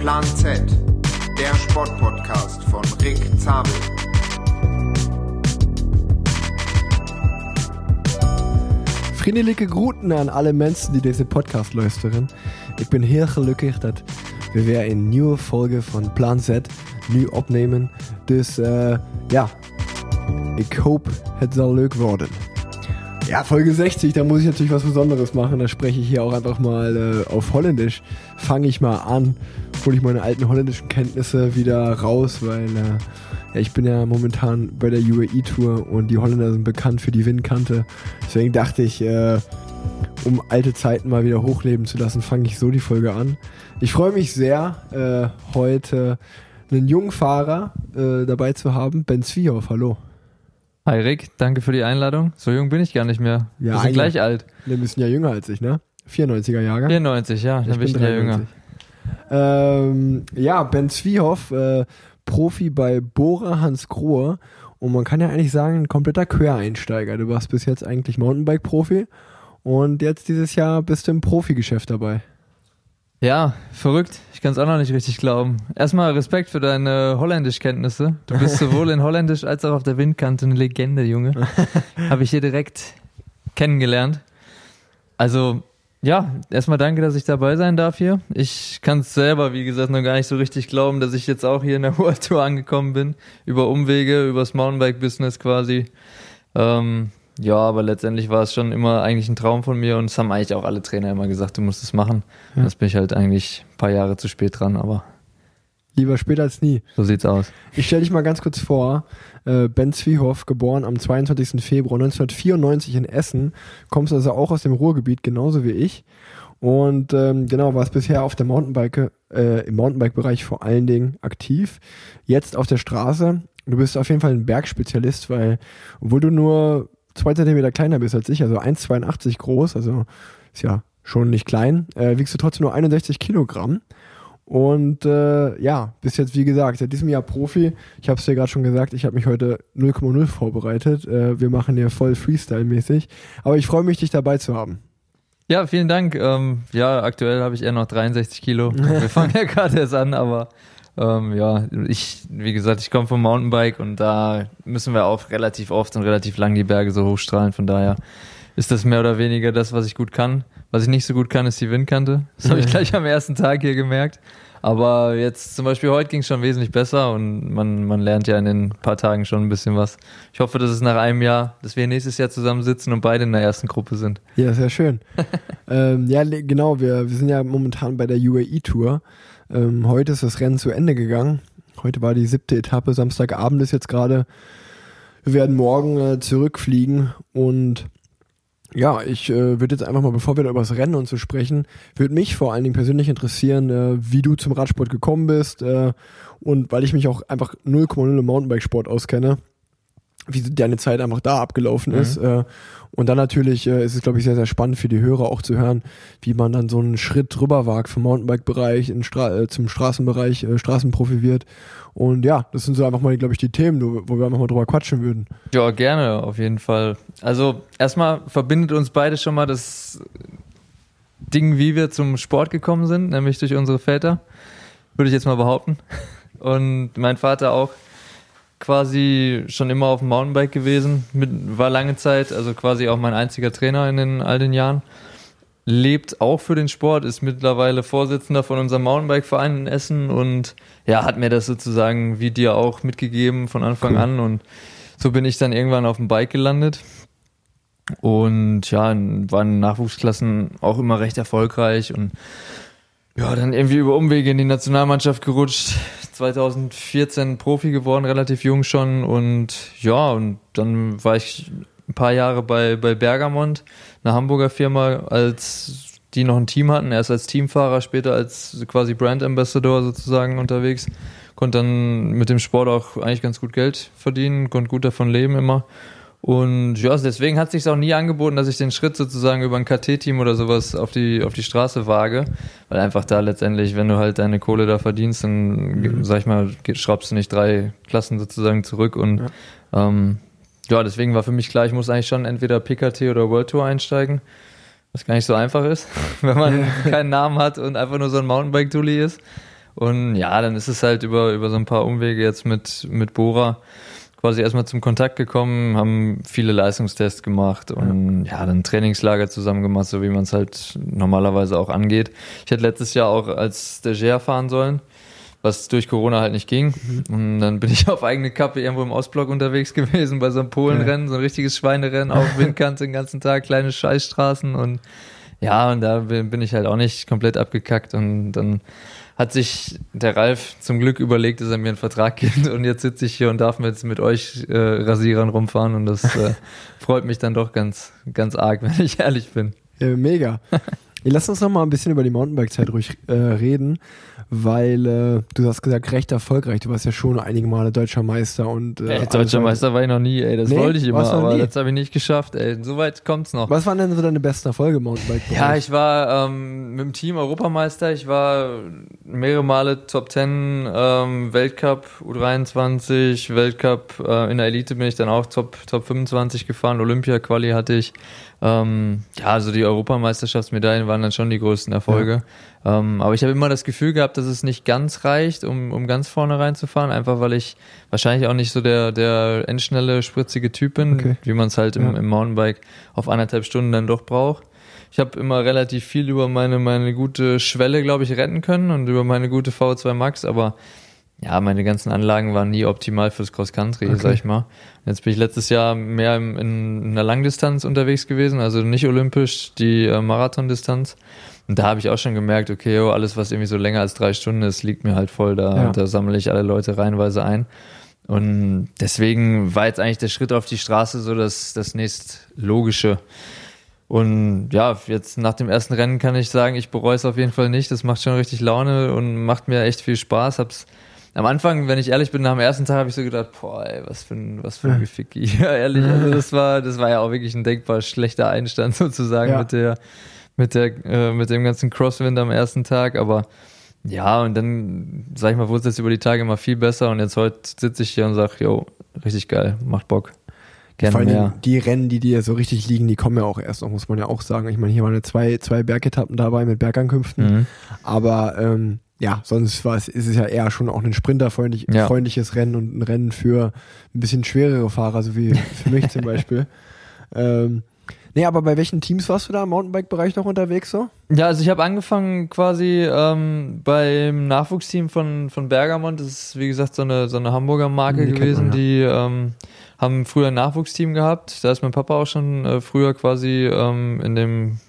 Plan Z, der Sportpodcast von Rick Zabel. Vriendelijke groeten aan alle mensen die deze podcast luisteren. Ik ben heel gelukkig dat we weer een nieuwe Folge van Plan Z nu opnemen. Dus uh, ja, ik hoop het zal leuk worden. Ja, Folge 60, da muss ich natürlich was Besonderes machen. Da spreche ich hier auch einfach mal äh, auf Holländisch. Fange ich mal an, hole ich meine alten holländischen Kenntnisse wieder raus, weil äh, ja, ich bin ja momentan bei der UAE-Tour und die Holländer sind bekannt für die Windkante. Deswegen dachte ich, äh, um alte Zeiten mal wieder hochleben zu lassen, fange ich so die Folge an. Ich freue mich sehr, äh, heute einen jungen Fahrer äh, dabei zu haben. Ben Zwiehoff, hallo. Hi Rick, danke für die Einladung. So jung bin ich gar nicht mehr. Ja, Wir sind gleich alt. Wir müssen ja jünger als ich, ne? 94er Jahre. 94, ja, dann bin ich ja jünger. Ähm, ja, Ben Zwiehoff, äh, Profi bei Bora Hans Grohe. Und man kann ja eigentlich sagen, ein kompletter Quereinsteiger. Du warst bis jetzt eigentlich Mountainbike-Profi und jetzt dieses Jahr bist du im Profigeschäft dabei. Ja, verrückt. Ich kann es auch noch nicht richtig glauben. Erstmal Respekt für deine Holländischkenntnisse. Du bist sowohl in Holländisch als auch auf der Windkante eine Legende, Junge. Habe ich hier direkt kennengelernt. Also, ja, erstmal danke, dass ich dabei sein darf hier. Ich kann es selber, wie gesagt, noch gar nicht so richtig glauben, dass ich jetzt auch hier in der World Tour angekommen bin. Über Umwege, übers Mountainbike-Business quasi. Ähm, ja, aber letztendlich war es schon immer eigentlich ein Traum von mir und es haben eigentlich auch alle Trainer immer gesagt, du musst es machen. Ja. Jetzt bin ich halt eigentlich ein paar Jahre zu spät dran, aber. Lieber später als nie. So sieht's aus. Ich stelle dich mal ganz kurz vor. Äh, ben Zwiehoff, geboren am 22. Februar 1994 in Essen, kommst also auch aus dem Ruhrgebiet, genauso wie ich. Und ähm, genau, warst bisher auf der Mountainbike, äh, im Mountainbike-Bereich vor allen Dingen aktiv. Jetzt auf der Straße. Du bist auf jeden Fall ein Bergspezialist, weil, obwohl du nur zwei Zentimeter kleiner bist als ich, also 1,82 groß, also ist ja schon nicht klein, äh, wiegst du trotzdem nur 61 Kilogramm. Und äh, ja, bis jetzt, wie gesagt, seit diesem Jahr Profi. Ich habe es dir gerade schon gesagt, ich habe mich heute 0,0 vorbereitet. Äh, wir machen hier voll Freestyle-mäßig. Aber ich freue mich, dich dabei zu haben. Ja, vielen Dank. Ähm, ja, aktuell habe ich eher noch 63 Kilo. Wir fangen ja gerade erst an, aber ähm, ja, ich, wie gesagt, ich komme vom Mountainbike und da müssen wir auch relativ oft und relativ lang die Berge so hochstrahlen. Von daher ist das mehr oder weniger das, was ich gut kann. Was ich nicht so gut kann, ist die Windkante. Das habe ich gleich am ersten Tag hier gemerkt. Aber jetzt zum Beispiel heute ging es schon wesentlich besser und man, man lernt ja in den paar Tagen schon ein bisschen was. Ich hoffe, dass es nach einem Jahr, dass wir nächstes Jahr zusammensitzen und beide in der ersten Gruppe sind. Ja, sehr schön. ähm, ja, genau, wir, wir sind ja momentan bei der UAE-Tour. Ähm, heute ist das Rennen zu Ende gegangen. Heute war die siebte Etappe, Samstagabend ist jetzt gerade. Wir werden morgen äh, zurückfliegen und ja, ich äh, würde jetzt einfach mal, bevor wir da über das Rennen und so sprechen, würde mich vor allen Dingen persönlich interessieren, äh, wie du zum Radsport gekommen bist äh, und weil ich mich auch einfach 0,0 im Mountainbikesport auskenne, wie deine Zeit einfach da abgelaufen mhm. ist. Äh, und dann natürlich äh, ist es, glaube ich, sehr, sehr spannend für die Hörer auch zu hören, wie man dann so einen Schritt drüber wagt vom Mountainbike-Bereich Stra äh, zum Straßenbereich, äh, Straßenprofi wird. Und ja, das sind so einfach mal, glaube ich, die Themen, wo wir einfach mal drüber quatschen würden. Ja, gerne, auf jeden Fall. Also erstmal verbindet uns beide schon mal das Ding, wie wir zum Sport gekommen sind, nämlich durch unsere Väter, würde ich jetzt mal behaupten. Und mein Vater auch quasi schon immer auf dem Mountainbike gewesen, mit, war lange Zeit, also quasi auch mein einziger Trainer in den all den Jahren. Lebt auch für den Sport, ist mittlerweile Vorsitzender von unserem Mountainbike-Verein in Essen und ja, hat mir das sozusagen wie dir auch mitgegeben von Anfang cool. an und so bin ich dann irgendwann auf dem Bike gelandet und ja, waren Nachwuchsklassen auch immer recht erfolgreich und ja, dann irgendwie über Umwege in die Nationalmannschaft gerutscht. 2014 Profi geworden, relativ jung schon. Und ja, und dann war ich ein paar Jahre bei, bei Bergamont, einer Hamburger Firma, als die noch ein Team hatten. Erst als Teamfahrer, später als quasi Brand Ambassador sozusagen unterwegs. Konnte dann mit dem Sport auch eigentlich ganz gut Geld verdienen, konnte gut davon leben immer. Und ja, deswegen hat es sich auch nie angeboten, dass ich den Schritt sozusagen über ein KT-Team oder sowas auf die, auf die Straße wage. Weil einfach da letztendlich, wenn du halt deine Kohle da verdienst, dann, mhm. sag ich mal, schraubst du nicht drei Klassen sozusagen zurück. Und ja. Ähm, ja, deswegen war für mich klar, ich muss eigentlich schon entweder PKT oder World Tour einsteigen. Was gar nicht so einfach ist, wenn man keinen Namen hat und einfach nur so ein Mountainbike-Tully ist. Und ja, dann ist es halt über, über so ein paar Umwege jetzt mit, mit Bora quasi erstmal zum Kontakt gekommen, haben viele Leistungstests gemacht und ja, dann Trainingslager zusammen gemacht, so wie man es halt normalerweise auch angeht. Ich hätte letztes Jahr auch als Stagiaire fahren sollen, was durch Corona halt nicht ging. Mhm. Und dann bin ich auf eigene Kappe irgendwo im Ostblock unterwegs gewesen bei so einem Polenrennen, so ein richtiges Schweinerennen auf Windkante den ganzen Tag, kleine Scheißstraßen und ja, und da bin ich halt auch nicht komplett abgekackt und dann hat sich der Ralf zum Glück überlegt, dass er mir einen Vertrag gibt und jetzt sitze ich hier und darf jetzt mit euch äh, Rasierern rumfahren und das äh, freut mich dann doch ganz, ganz arg, wenn ich ehrlich bin. Ja, mega. Lass uns noch mal ein bisschen über die Mountainbike-Zeit ruhig äh, reden weil äh, du hast gesagt, recht erfolgreich. Du warst ja schon einige Male deutscher Meister und äh, ey, deutscher Meister war ich noch nie, ey. Das nee, wollte ich immer, aber nie? das habe ich nicht geschafft, ey. Soweit kommt's noch. Was waren denn so deine besten Erfolge im Mountainbike? Ja, ich war ähm, mit dem Team Europameister, ich war mehrere Male Top 10, ähm, Weltcup U23, Weltcup äh, in der Elite bin ich dann auch Top, Top 25 gefahren, Olympia-Quali hatte ich. Ähm, ja, also die Europameisterschaftsmedaillen waren dann schon die größten Erfolge. Ja. Ähm, aber ich habe immer das Gefühl gehabt, dass es nicht ganz reicht, um, um ganz vorne reinzufahren, einfach weil ich wahrscheinlich auch nicht so der, der endschnelle, spritzige Typ bin, okay. wie man es halt im, ja. im Mountainbike auf anderthalb Stunden dann doch braucht. Ich habe immer relativ viel über meine, meine gute Schwelle, glaube ich, retten können und über meine gute V2 Max, aber ja, meine ganzen Anlagen waren nie optimal fürs Cross-Country, okay. sag ich mal. Jetzt bin ich letztes Jahr mehr in, in einer Langdistanz unterwegs gewesen, also nicht olympisch, die äh, Marathondistanz. Und da habe ich auch schon gemerkt, okay, oh, alles, was irgendwie so länger als drei Stunden ist, liegt mir halt voll. Da, ja. da sammle ich alle Leute reihenweise ein. Und deswegen war jetzt eigentlich der Schritt auf die Straße so das, das nächst logische. Und ja, jetzt nach dem ersten Rennen kann ich sagen, ich bereue es auf jeden Fall nicht. Das macht schon richtig Laune und macht mir echt viel Spaß. Hab's am Anfang, wenn ich ehrlich bin, nach dem ersten Tag habe ich so gedacht, boah, ey, was für ein, was für ein Geficki. Ja, ehrlich, also das war, das war ja auch wirklich ein denkbar schlechter Einstand sozusagen ja. mit der, mit der, äh, mit dem ganzen Crosswind am ersten Tag, aber ja, und dann, sag ich mal, wurde es jetzt über die Tage immer viel besser und jetzt heute sitze ich hier und sage, yo, richtig geil, macht Bock. Gerne Vor allem mehr. die Rennen, die dir so richtig liegen, die kommen ja auch erst noch, muss man ja auch sagen. Ich meine, hier waren ja zwei, zwei Bergetappen dabei mit Bergankünften, mhm. aber ähm, ja, sonst war es, ist es ja eher schon auch ein sprinterfreundliches ja. Rennen und ein Rennen für ein bisschen schwerere Fahrer, so wie für mich zum Beispiel. Ähm, nee, aber bei welchen Teams warst du da im Mountainbike-Bereich noch unterwegs so? Ja, also ich habe angefangen quasi ähm, beim Nachwuchsteam von, von Bergamont. Das ist, wie gesagt, so eine, so eine Hamburger Marke die gewesen, man, ja. die ähm, haben früher ein Nachwuchsteam gehabt. Da ist mein Papa auch schon äh, früher quasi ähm, in dem,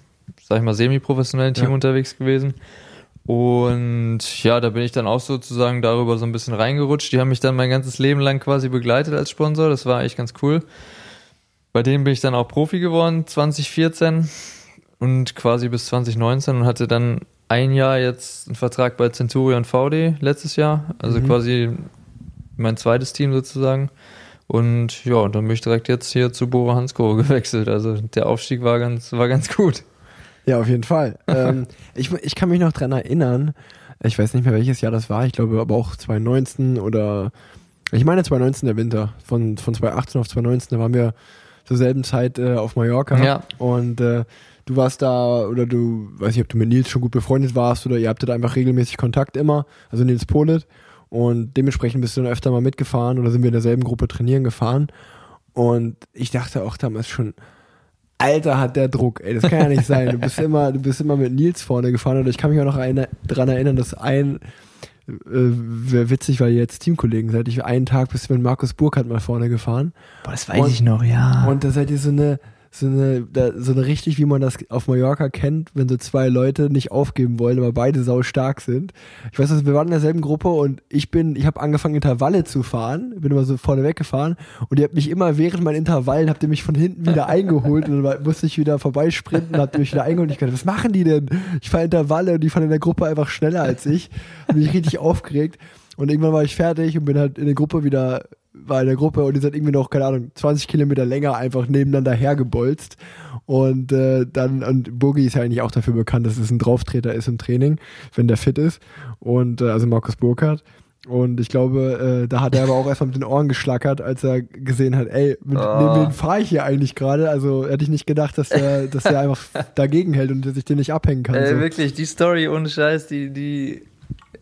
sag ich mal, semi-professionellen Team ja. unterwegs gewesen. Und ja, da bin ich dann auch sozusagen darüber so ein bisschen reingerutscht. Die haben mich dann mein ganzes Leben lang quasi begleitet als Sponsor. Das war eigentlich ganz cool. Bei denen bin ich dann auch Profi geworden, 2014 und quasi bis 2019 und hatte dann ein Jahr jetzt einen Vertrag bei Centurion VD letztes Jahr. Also mhm. quasi mein zweites Team sozusagen. Und ja, dann bin ich direkt jetzt hier zu Bora Hansgrohe gewechselt. Also der Aufstieg war ganz, war ganz gut. Ja, auf jeden Fall. ähm, ich, ich kann mich noch dran erinnern, ich weiß nicht mehr welches Jahr das war, ich glaube aber auch 2019 oder ich meine 2019 der Winter, von, von 2018 auf 2019, da waren wir zur selben Zeit äh, auf Mallorca ja. und äh, du warst da oder du, weiß nicht, ob du mit Nils schon gut befreundet warst oder ihr habtet einfach regelmäßig Kontakt immer, also Nils Polit und dementsprechend bist du dann öfter mal mitgefahren oder sind wir in derselben Gruppe trainieren gefahren und ich dachte auch damals schon, Alter, hat der Druck, ey, das kann ja nicht sein. Du bist immer, du bist immer mit Nils vorne gefahren und ich kann mich auch noch eine, daran erinnern, dass ein, äh, wäre witzig, weil ihr jetzt Teamkollegen seid. Ich einen Tag bist du mit Markus Burkhardt mal vorne gefahren. Boah, das weiß und, ich noch, ja. Und da seid ihr so eine, so eine, so eine richtig, wie man das auf Mallorca kennt, wenn so zwei Leute nicht aufgeben wollen, aber beide sau stark sind. Ich weiß, also wir waren in derselben Gruppe und ich bin, ich habe angefangen Intervalle zu fahren, bin immer so vorne weggefahren und ihr habt mich immer während meinen Intervallen habt ihr mich von hinten wieder eingeholt und dann musste ich wieder vorbeisprinten, habt ihr mich wieder eingeholt und ich dachte, was machen die denn? Ich fahre Intervalle und die fahren in der Gruppe einfach schneller als ich. Bin ich richtig aufgeregt und irgendwann war ich fertig und bin halt in der Gruppe wieder war in der Gruppe und die sind irgendwie noch, keine Ahnung, 20 Kilometer länger einfach nebeneinander hergebolzt. Und äh, dann, und Bogi ist ja eigentlich auch dafür bekannt, dass es ein Drauftreter ist im Training, wenn der fit ist. Und äh, also Markus Burkhardt. Und ich glaube, äh, da hat er aber auch erstmal mit den Ohren geschlackert, als er gesehen hat, ey, mit oh. neben wen fahre ich hier eigentlich gerade? Also hätte ich nicht gedacht, dass der, dass der einfach dagegen hält und sich den nicht abhängen kann. Äh, so. Wirklich, die Story ohne Scheiß, die, die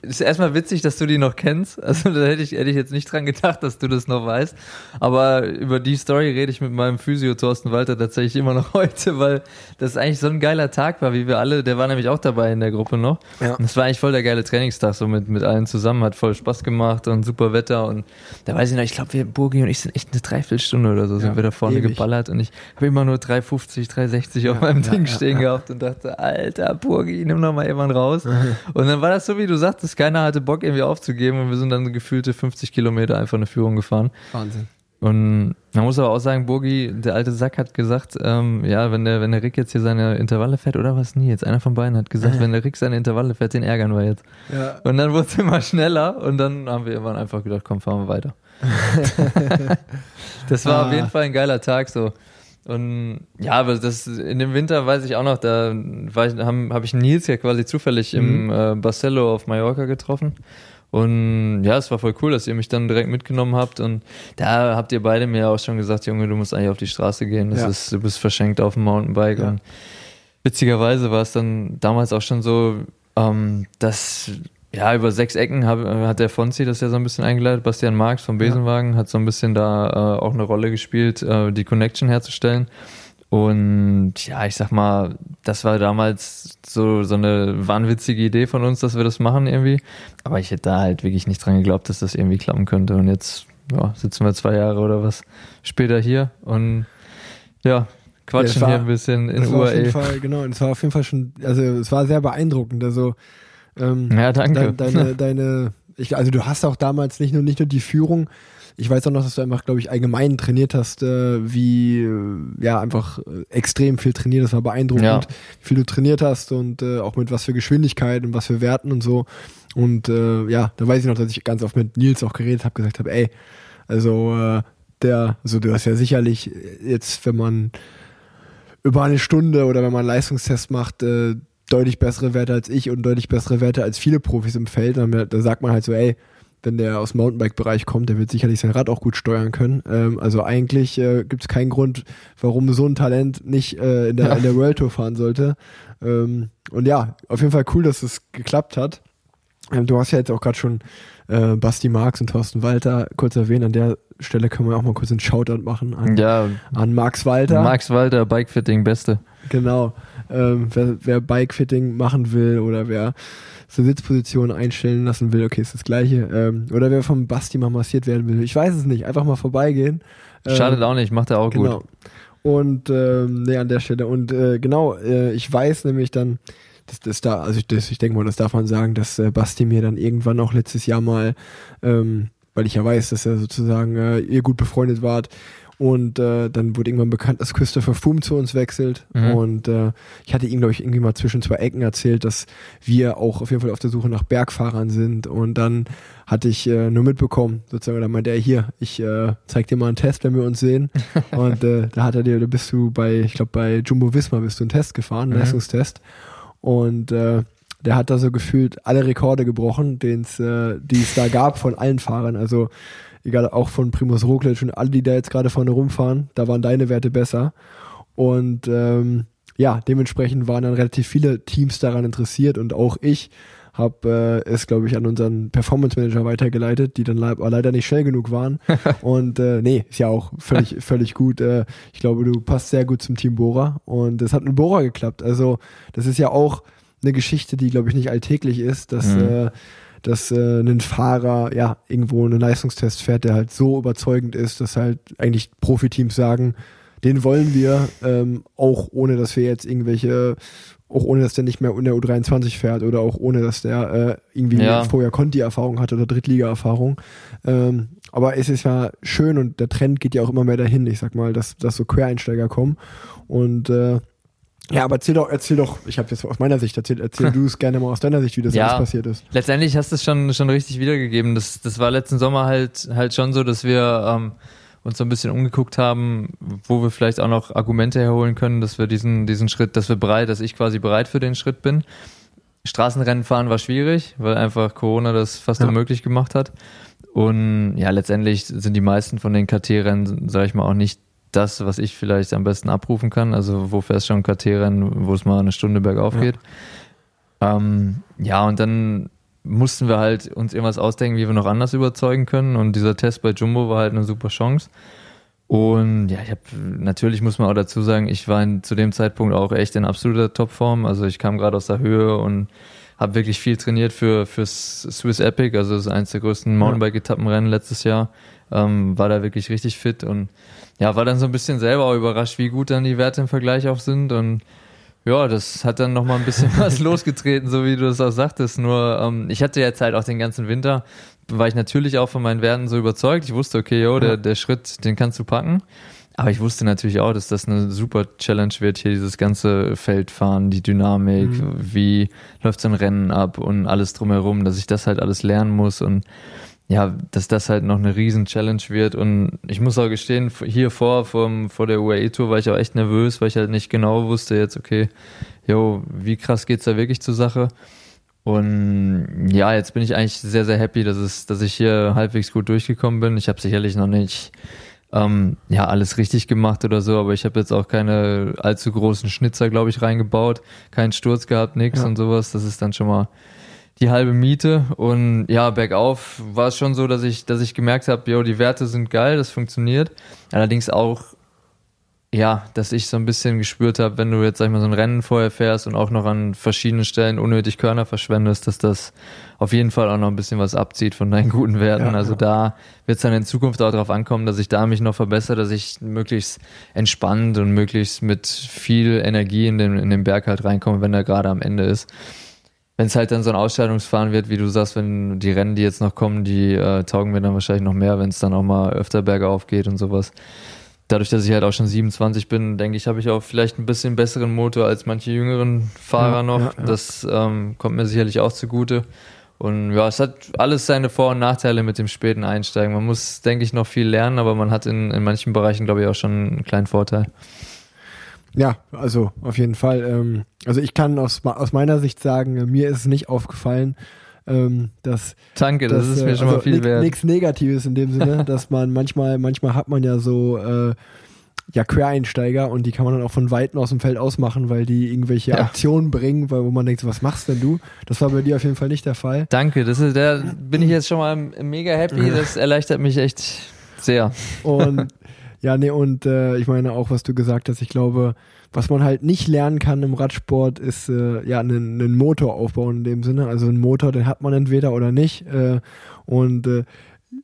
ist erstmal witzig, dass du die noch kennst. Also da hätte ich, hätte ich jetzt nicht dran gedacht, dass du das noch weißt. Aber über die Story rede ich mit meinem Physio Thorsten Walter tatsächlich immer noch heute, weil das eigentlich so ein geiler Tag war, wie wir alle, der war nämlich auch dabei in der Gruppe noch. Ja. Und das war eigentlich voll der geile Trainingstag, so mit, mit allen zusammen, hat voll Spaß gemacht und super Wetter. Und da weiß ich noch, ich glaube, wir, Burgi und ich sind echt eine Dreiviertelstunde oder so, sind Ja, wir da vorne ewig. geballert und ich habe immer nur 350, 360 auf meinem ja, Ding ja, stehen ja. gehabt und dachte, alter Burgi, nimm noch mal jemand raus. Und dann war das so, wie du sagtest, keiner hatte Bock irgendwie aufzugeben und wir sind dann gefühlte 50 Kilometer einfach eine Führung gefahren. Wahnsinn. Und man muss aber auch sagen, Burgi, der alte Sack hat gesagt, ähm, ja, wenn der, wenn der Rick jetzt hier seine Intervalle fährt, oder was nie, jetzt einer von beiden hat gesagt, wenn der Rick seine Intervalle fährt, den ärgern wir jetzt. Ja. Und dann wurde es immer schneller und dann haben wir irgendwann einfach gedacht, komm, fahren wir weiter. das war auf Ah. jeden Fall ein geiler Tag so. Und ja, aber das in dem Winter weiß ich auch noch, da habe hab ich Nils ja quasi zufällig im äh, Barcelo auf Mallorca getroffen. Und ja, es war voll cool, dass ihr mich dann direkt mitgenommen habt. Und da habt ihr beide mir auch schon gesagt, Junge, du musst eigentlich auf die Straße gehen. Das Ja. ist, du bist verschenkt auf dem Mountainbike. Ja. Und witzigerweise war es dann damals auch schon so, ähm, dass ja, über sechs Ecken hab, hat der Fonzi das ja so ein bisschen eingeleitet. Bastian Marx vom Besenwagen hat so ein bisschen da äh, auch eine Rolle gespielt, äh, die Connection herzustellen. Und ja, ich sag mal, das war damals so, so eine wahnwitzige Idee von uns, dass wir das machen irgendwie. Aber ich hätte da halt wirklich nicht dran geglaubt, dass das irgendwie klappen könnte. Und jetzt ja, sitzen wir zwei Jahre oder was später hier und ja, quatschen Ja, war- hier ein bisschen in UAE. Fall, genau, und es war auf jeden Fall schon, also es war sehr beeindruckend. Also ähm, Ja, danke. Dein, deine, deine, ich, also du hast auch damals nicht nur nicht nur die Führung. Ich weiß auch noch, dass du einfach, glaube ich, allgemein trainiert hast, äh, wie äh, ja einfach äh, extrem viel trainiert. Das war beeindruckend, Ja. wie viel du trainiert hast und äh, auch mit was für Geschwindigkeit und was für Werten und so. Und ja, da weiß ich noch, dass ich ganz oft mit Nils auch geredet habe, gesagt habe, ey, also äh, der, also du hast ja sicherlich jetzt, wenn man über eine Stunde oder wenn man einen Leistungstest macht, äh, deutlich bessere Werte als ich und deutlich bessere Werte als viele Profis im Feld. Dann, da sagt man halt so, ey, wenn der aus dem Mountainbike-Bereich kommt, der wird sicherlich sein Rad auch gut steuern können. Ähm, also eigentlich äh, gibt es keinen Grund, warum so ein Talent nicht äh, in, der, in der World Tour fahren sollte. Ähm, und ja, auf jeden Fall cool, dass es geklappt hat. Ähm, du hast ja jetzt auch gerade schon äh, Basti Marx und Thorsten Walter kurz erwähnt. An der Stelle können wir auch mal kurz einen Shoutout machen an, Ja, an Max Walter. Max Walter, Bikefitting, Beste. Genau. Ähm, wer, wer Bikefitting machen will oder wer so Sitzpositionen einstellen lassen will, okay, ist das gleiche. Ähm, oder wer vom Basti mal massiert werden will, ich weiß es nicht, einfach mal vorbeigehen. Ähm, Schadet auch nicht, macht er auch Genau. gut. Und ähm, nee, an der Stelle. Und äh, genau, äh, ich weiß nämlich dann, das, das da, also ich, das, ich denke mal, das darf man sagen, dass äh, Basti mir dann irgendwann auch letztes Jahr mal, ähm, weil ich ja weiß, dass er sozusagen äh, ihr gut befreundet wart. Und äh, dann wurde irgendwann bekannt, dass Christopher Froome zu uns wechselt. Mhm. Und äh, ich hatte ihm, glaube ich, irgendwie mal zwischen zwei Ecken erzählt, dass wir auch auf jeden Fall auf der Suche nach Bergfahrern sind. Und dann hatte ich äh, nur mitbekommen, sozusagen, da meinte er, hier, ich äh, zeig dir mal einen Test, wenn wir uns sehen. Und äh, da hat er dir, da bist du bei, ich glaube, bei Jumbo Visma bist du einen Test gefahren, einen Mhm. Leistungstest. Und äh, der hat da so gefühlt alle Rekorde gebrochen, den's, äh, die es da gab von allen Fahrern. Also egal, auch von Primus Roglic und alle, die da jetzt gerade vorne rumfahren, da waren deine Werte besser. Und ähm, ja, dementsprechend waren dann relativ viele Teams daran interessiert und auch ich habe äh, es, glaube ich, an unseren Performance Manager weitergeleitet, die dann le leider nicht schnell genug waren. und äh, nee, ist ja auch völlig, völlig gut. Äh, ich glaube, du passt sehr gut zum Team Bora und es hat mit Bora geklappt. Also das ist ja auch eine Geschichte, die, glaube ich, nicht alltäglich ist, dass Mhm. äh, dass äh, ein Fahrer ja irgendwo einen Leistungstest fährt, der halt so überzeugend ist, dass halt eigentlich Profiteams sagen, den wollen wir, ähm, auch ohne dass wir jetzt irgendwelche, auch ohne dass der nicht mehr in der U23 fährt oder auch ohne dass der äh, irgendwie Ja. vorher Conti-Erfahrung hat oder Drittliga-Erfahrung. Ähm, aber es ist ja schön und der Trend geht ja auch immer mehr dahin, ich sag mal, dass, dass so Quereinsteiger kommen und äh, ja, aber erzähl doch, erzähl doch, ich habe jetzt aus meiner Sicht erzählt, erzähl du es gerne mal aus deiner Sicht, wie das Ja. alles passiert ist. Letztendlich hast du es schon, schon richtig wiedergegeben. Das, das war letzten Sommer halt, halt schon so, dass wir ähm, uns so ein bisschen umgeguckt haben, wo wir vielleicht auch noch Argumente herholen können, dass wir diesen, diesen Schritt, dass wir bereit, dass ich quasi bereit für den Schritt bin. Straßenrennen fahren war schwierig, weil einfach Corona das fast Ja. unmöglich gemacht hat. Und ja, letztendlich sind die meisten von den KT-Rennen, sage ich mal, auch nicht das, was ich vielleicht am besten abrufen kann. Also wo fährst du schon KT-Rennen, wo es mal eine Stunde bergauf Ja. geht. Ähm, ja, und dann mussten wir halt uns irgendwas ausdenken, wie wir noch anders überzeugen können. Und dieser Test bei Jumbo war halt eine super Chance. Und ja, ich habe natürlich muss man auch dazu sagen, ich war in, zu dem Zeitpunkt auch echt in absoluter Topform. Also ich kam gerade aus der Höhe und habe wirklich viel trainiert für fürs Swiss Epic, also das ist eines der größten Mountainbike-Etappenrennen letztes Jahr. Ähm, war da wirklich richtig fit und ja, war dann so ein bisschen selber auch überrascht, wie gut dann die Werte im Vergleich auch sind und ja, das hat dann nochmal ein bisschen was losgetreten, so wie du es auch sagtest. Nur ähm, ich hatte jetzt halt auch den ganzen Winter, war ich natürlich auch von meinen Werten so überzeugt. Ich wusste, okay, yo, der, der Schritt, den kannst du packen. Aber ich wusste natürlich auch, dass das eine super Challenge wird, hier dieses ganze Feldfahren, die Dynamik, mhm. wie läuft so ein Rennen ab und alles drumherum, dass ich das halt alles lernen muss und ja, dass das halt noch eine riesen Challenge wird. Und ich muss auch gestehen, hier vor, vom, vor der UAE-Tour war ich auch echt nervös, weil ich halt nicht genau wusste jetzt, okay, jo, wie krass geht's da wirklich zur Sache? Und ja, jetzt bin ich eigentlich sehr, sehr happy, dass, es, dass ich hier halbwegs gut durchgekommen bin. Ich habe sicherlich noch nicht ähm, ja alles richtig gemacht oder so, aber ich habe jetzt auch keine allzu großen Schnitzer, glaube ich, reingebaut, keinen Sturz gehabt, nix ja. und sowas. Das ist dann schon mal die halbe Miete. Und ja, bergauf war es schon so, dass ich, dass ich gemerkt habe, jo, die Werte sind geil, das funktioniert. Allerdings auch, ja, dass ich so ein bisschen gespürt habe, wenn du jetzt, sag ich mal, so ein Rennen vorher fährst und auch noch an verschiedenen Stellen unnötig Körner verschwendest, dass das auf jeden Fall auch noch ein bisschen was abzieht von deinen guten Werten. Ja, also ja. da wird es dann in Zukunft auch darauf ankommen, dass ich da mich noch verbessere, dass ich möglichst entspannt und möglichst mit viel Energie in den, in den Berg halt reinkomme, wenn er gerade am Ende ist wenn es halt dann so ein Ausscheidungsfahren wird, wie du sagst, wenn die Rennen, die jetzt noch kommen, die äh, taugen mir dann wahrscheinlich noch mehr, wenn es dann auch mal öfter bergauf geht und sowas. Dadurch, dass ich halt auch schon 27 bin, denke ich, habe ich auch vielleicht ein bisschen besseren Motor als manche jüngeren Fahrer ja, noch. Ja, ja. Das ähm, kommt mir sicherlich auch zugute. Und ja, es hat alles seine Vor- und Nachteile mit dem späten Einsteigen. Man muss, denke ich, noch viel lernen, aber man hat in, in manchen Bereichen, glaube ich, auch schon einen kleinen Vorteil. Ja, also auf jeden Fall. Ähm, also ich kann aus, aus meiner Sicht sagen, äh, mir ist es nicht aufgefallen, ähm, dass Danke, das, das ist mir äh, schon also mal viel wert. Nichts Negatives in dem Sinne, dass man manchmal, manchmal hat man ja so äh, ja Quereinsteiger und die kann man dann auch von Weitem aus dem Feld ausmachen, weil die irgendwelche ja. Aktionen bringen, weil, wo man denkt, was machst denn du? Das war bei dir auf jeden Fall nicht der Fall. Danke, das ist, da bin ich jetzt schon mal mega happy, das erleichtert mich echt sehr. Und Ja, nee, und äh, ich meine auch, was du gesagt hast, ich glaube, was man halt nicht lernen kann im Radsport, ist äh, ja einen, einen Motor aufbauen in dem Sinne. Also einen Motor, den hat man entweder oder nicht. Äh, und äh,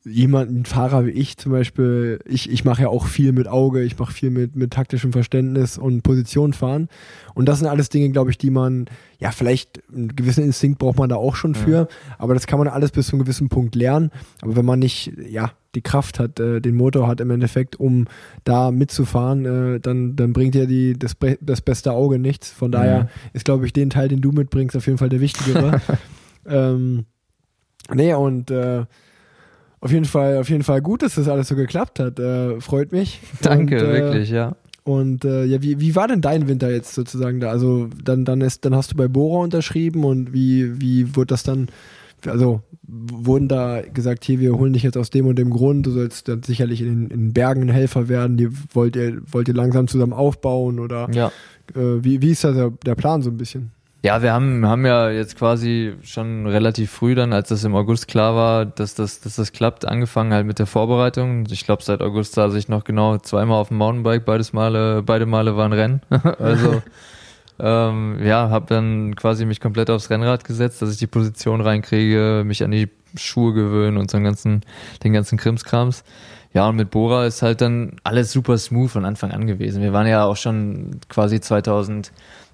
jemand, ein Fahrer wie ich zum Beispiel, ich, ich mache ja auch viel mit Auge, ich mache viel mit, mit taktischem Verständnis und Position fahren. Und das sind alles Dinge, glaube ich, die man, ja, vielleicht einen gewissen Instinkt braucht man da auch schon für, ja. aber das kann man alles bis zu einem gewissen Punkt lernen. Aber wenn man nicht, ja, die Kraft hat, äh, den Motor hat im Endeffekt, um da mitzufahren, äh, dann, dann bringt ja die, das, das beste Auge nichts. Von daher ja. ist, glaube ich, den Teil, den du mitbringst, auf jeden Fall der wichtigere. ähm, nee, und äh, auf jeden Fall, auf jeden Fall gut, dass das alles so geklappt hat. Äh, freut mich. Danke, und, äh, wirklich, ja. Und äh, ja, wie, wie war denn dein Winter jetzt sozusagen da? Also dann, dann ist, dann hast du bei Bora unterschrieben und wie, wie wurde das dann, also wurden da gesagt, hier, wir holen dich jetzt aus dem und dem Grund, du sollst dann sicherlich in, in Bergen ein Helfer werden, die wollt ihr, wollt ihr langsam zusammen aufbauen oder ja. äh, wie, wie ist da der, der Plan so ein bisschen? Ja, wir haben, haben ja jetzt quasi schon relativ früh dann, als das im August klar war, dass das, dass das klappt, angefangen halt mit der Vorbereitung. Ich glaube, seit August saß ich noch genau zweimal auf dem Mountainbike, beides Male, beide Male waren Rennen. also ähm, ja, habe dann quasi mich komplett aufs Rennrad gesetzt, dass ich die Position reinkriege, mich an die Schuhe gewöhne und so den ganzen, den ganzen Krimskrams. Ja, und mit Bora ist halt dann alles super smooth von Anfang an gewesen. Wir waren ja auch schon quasi 2000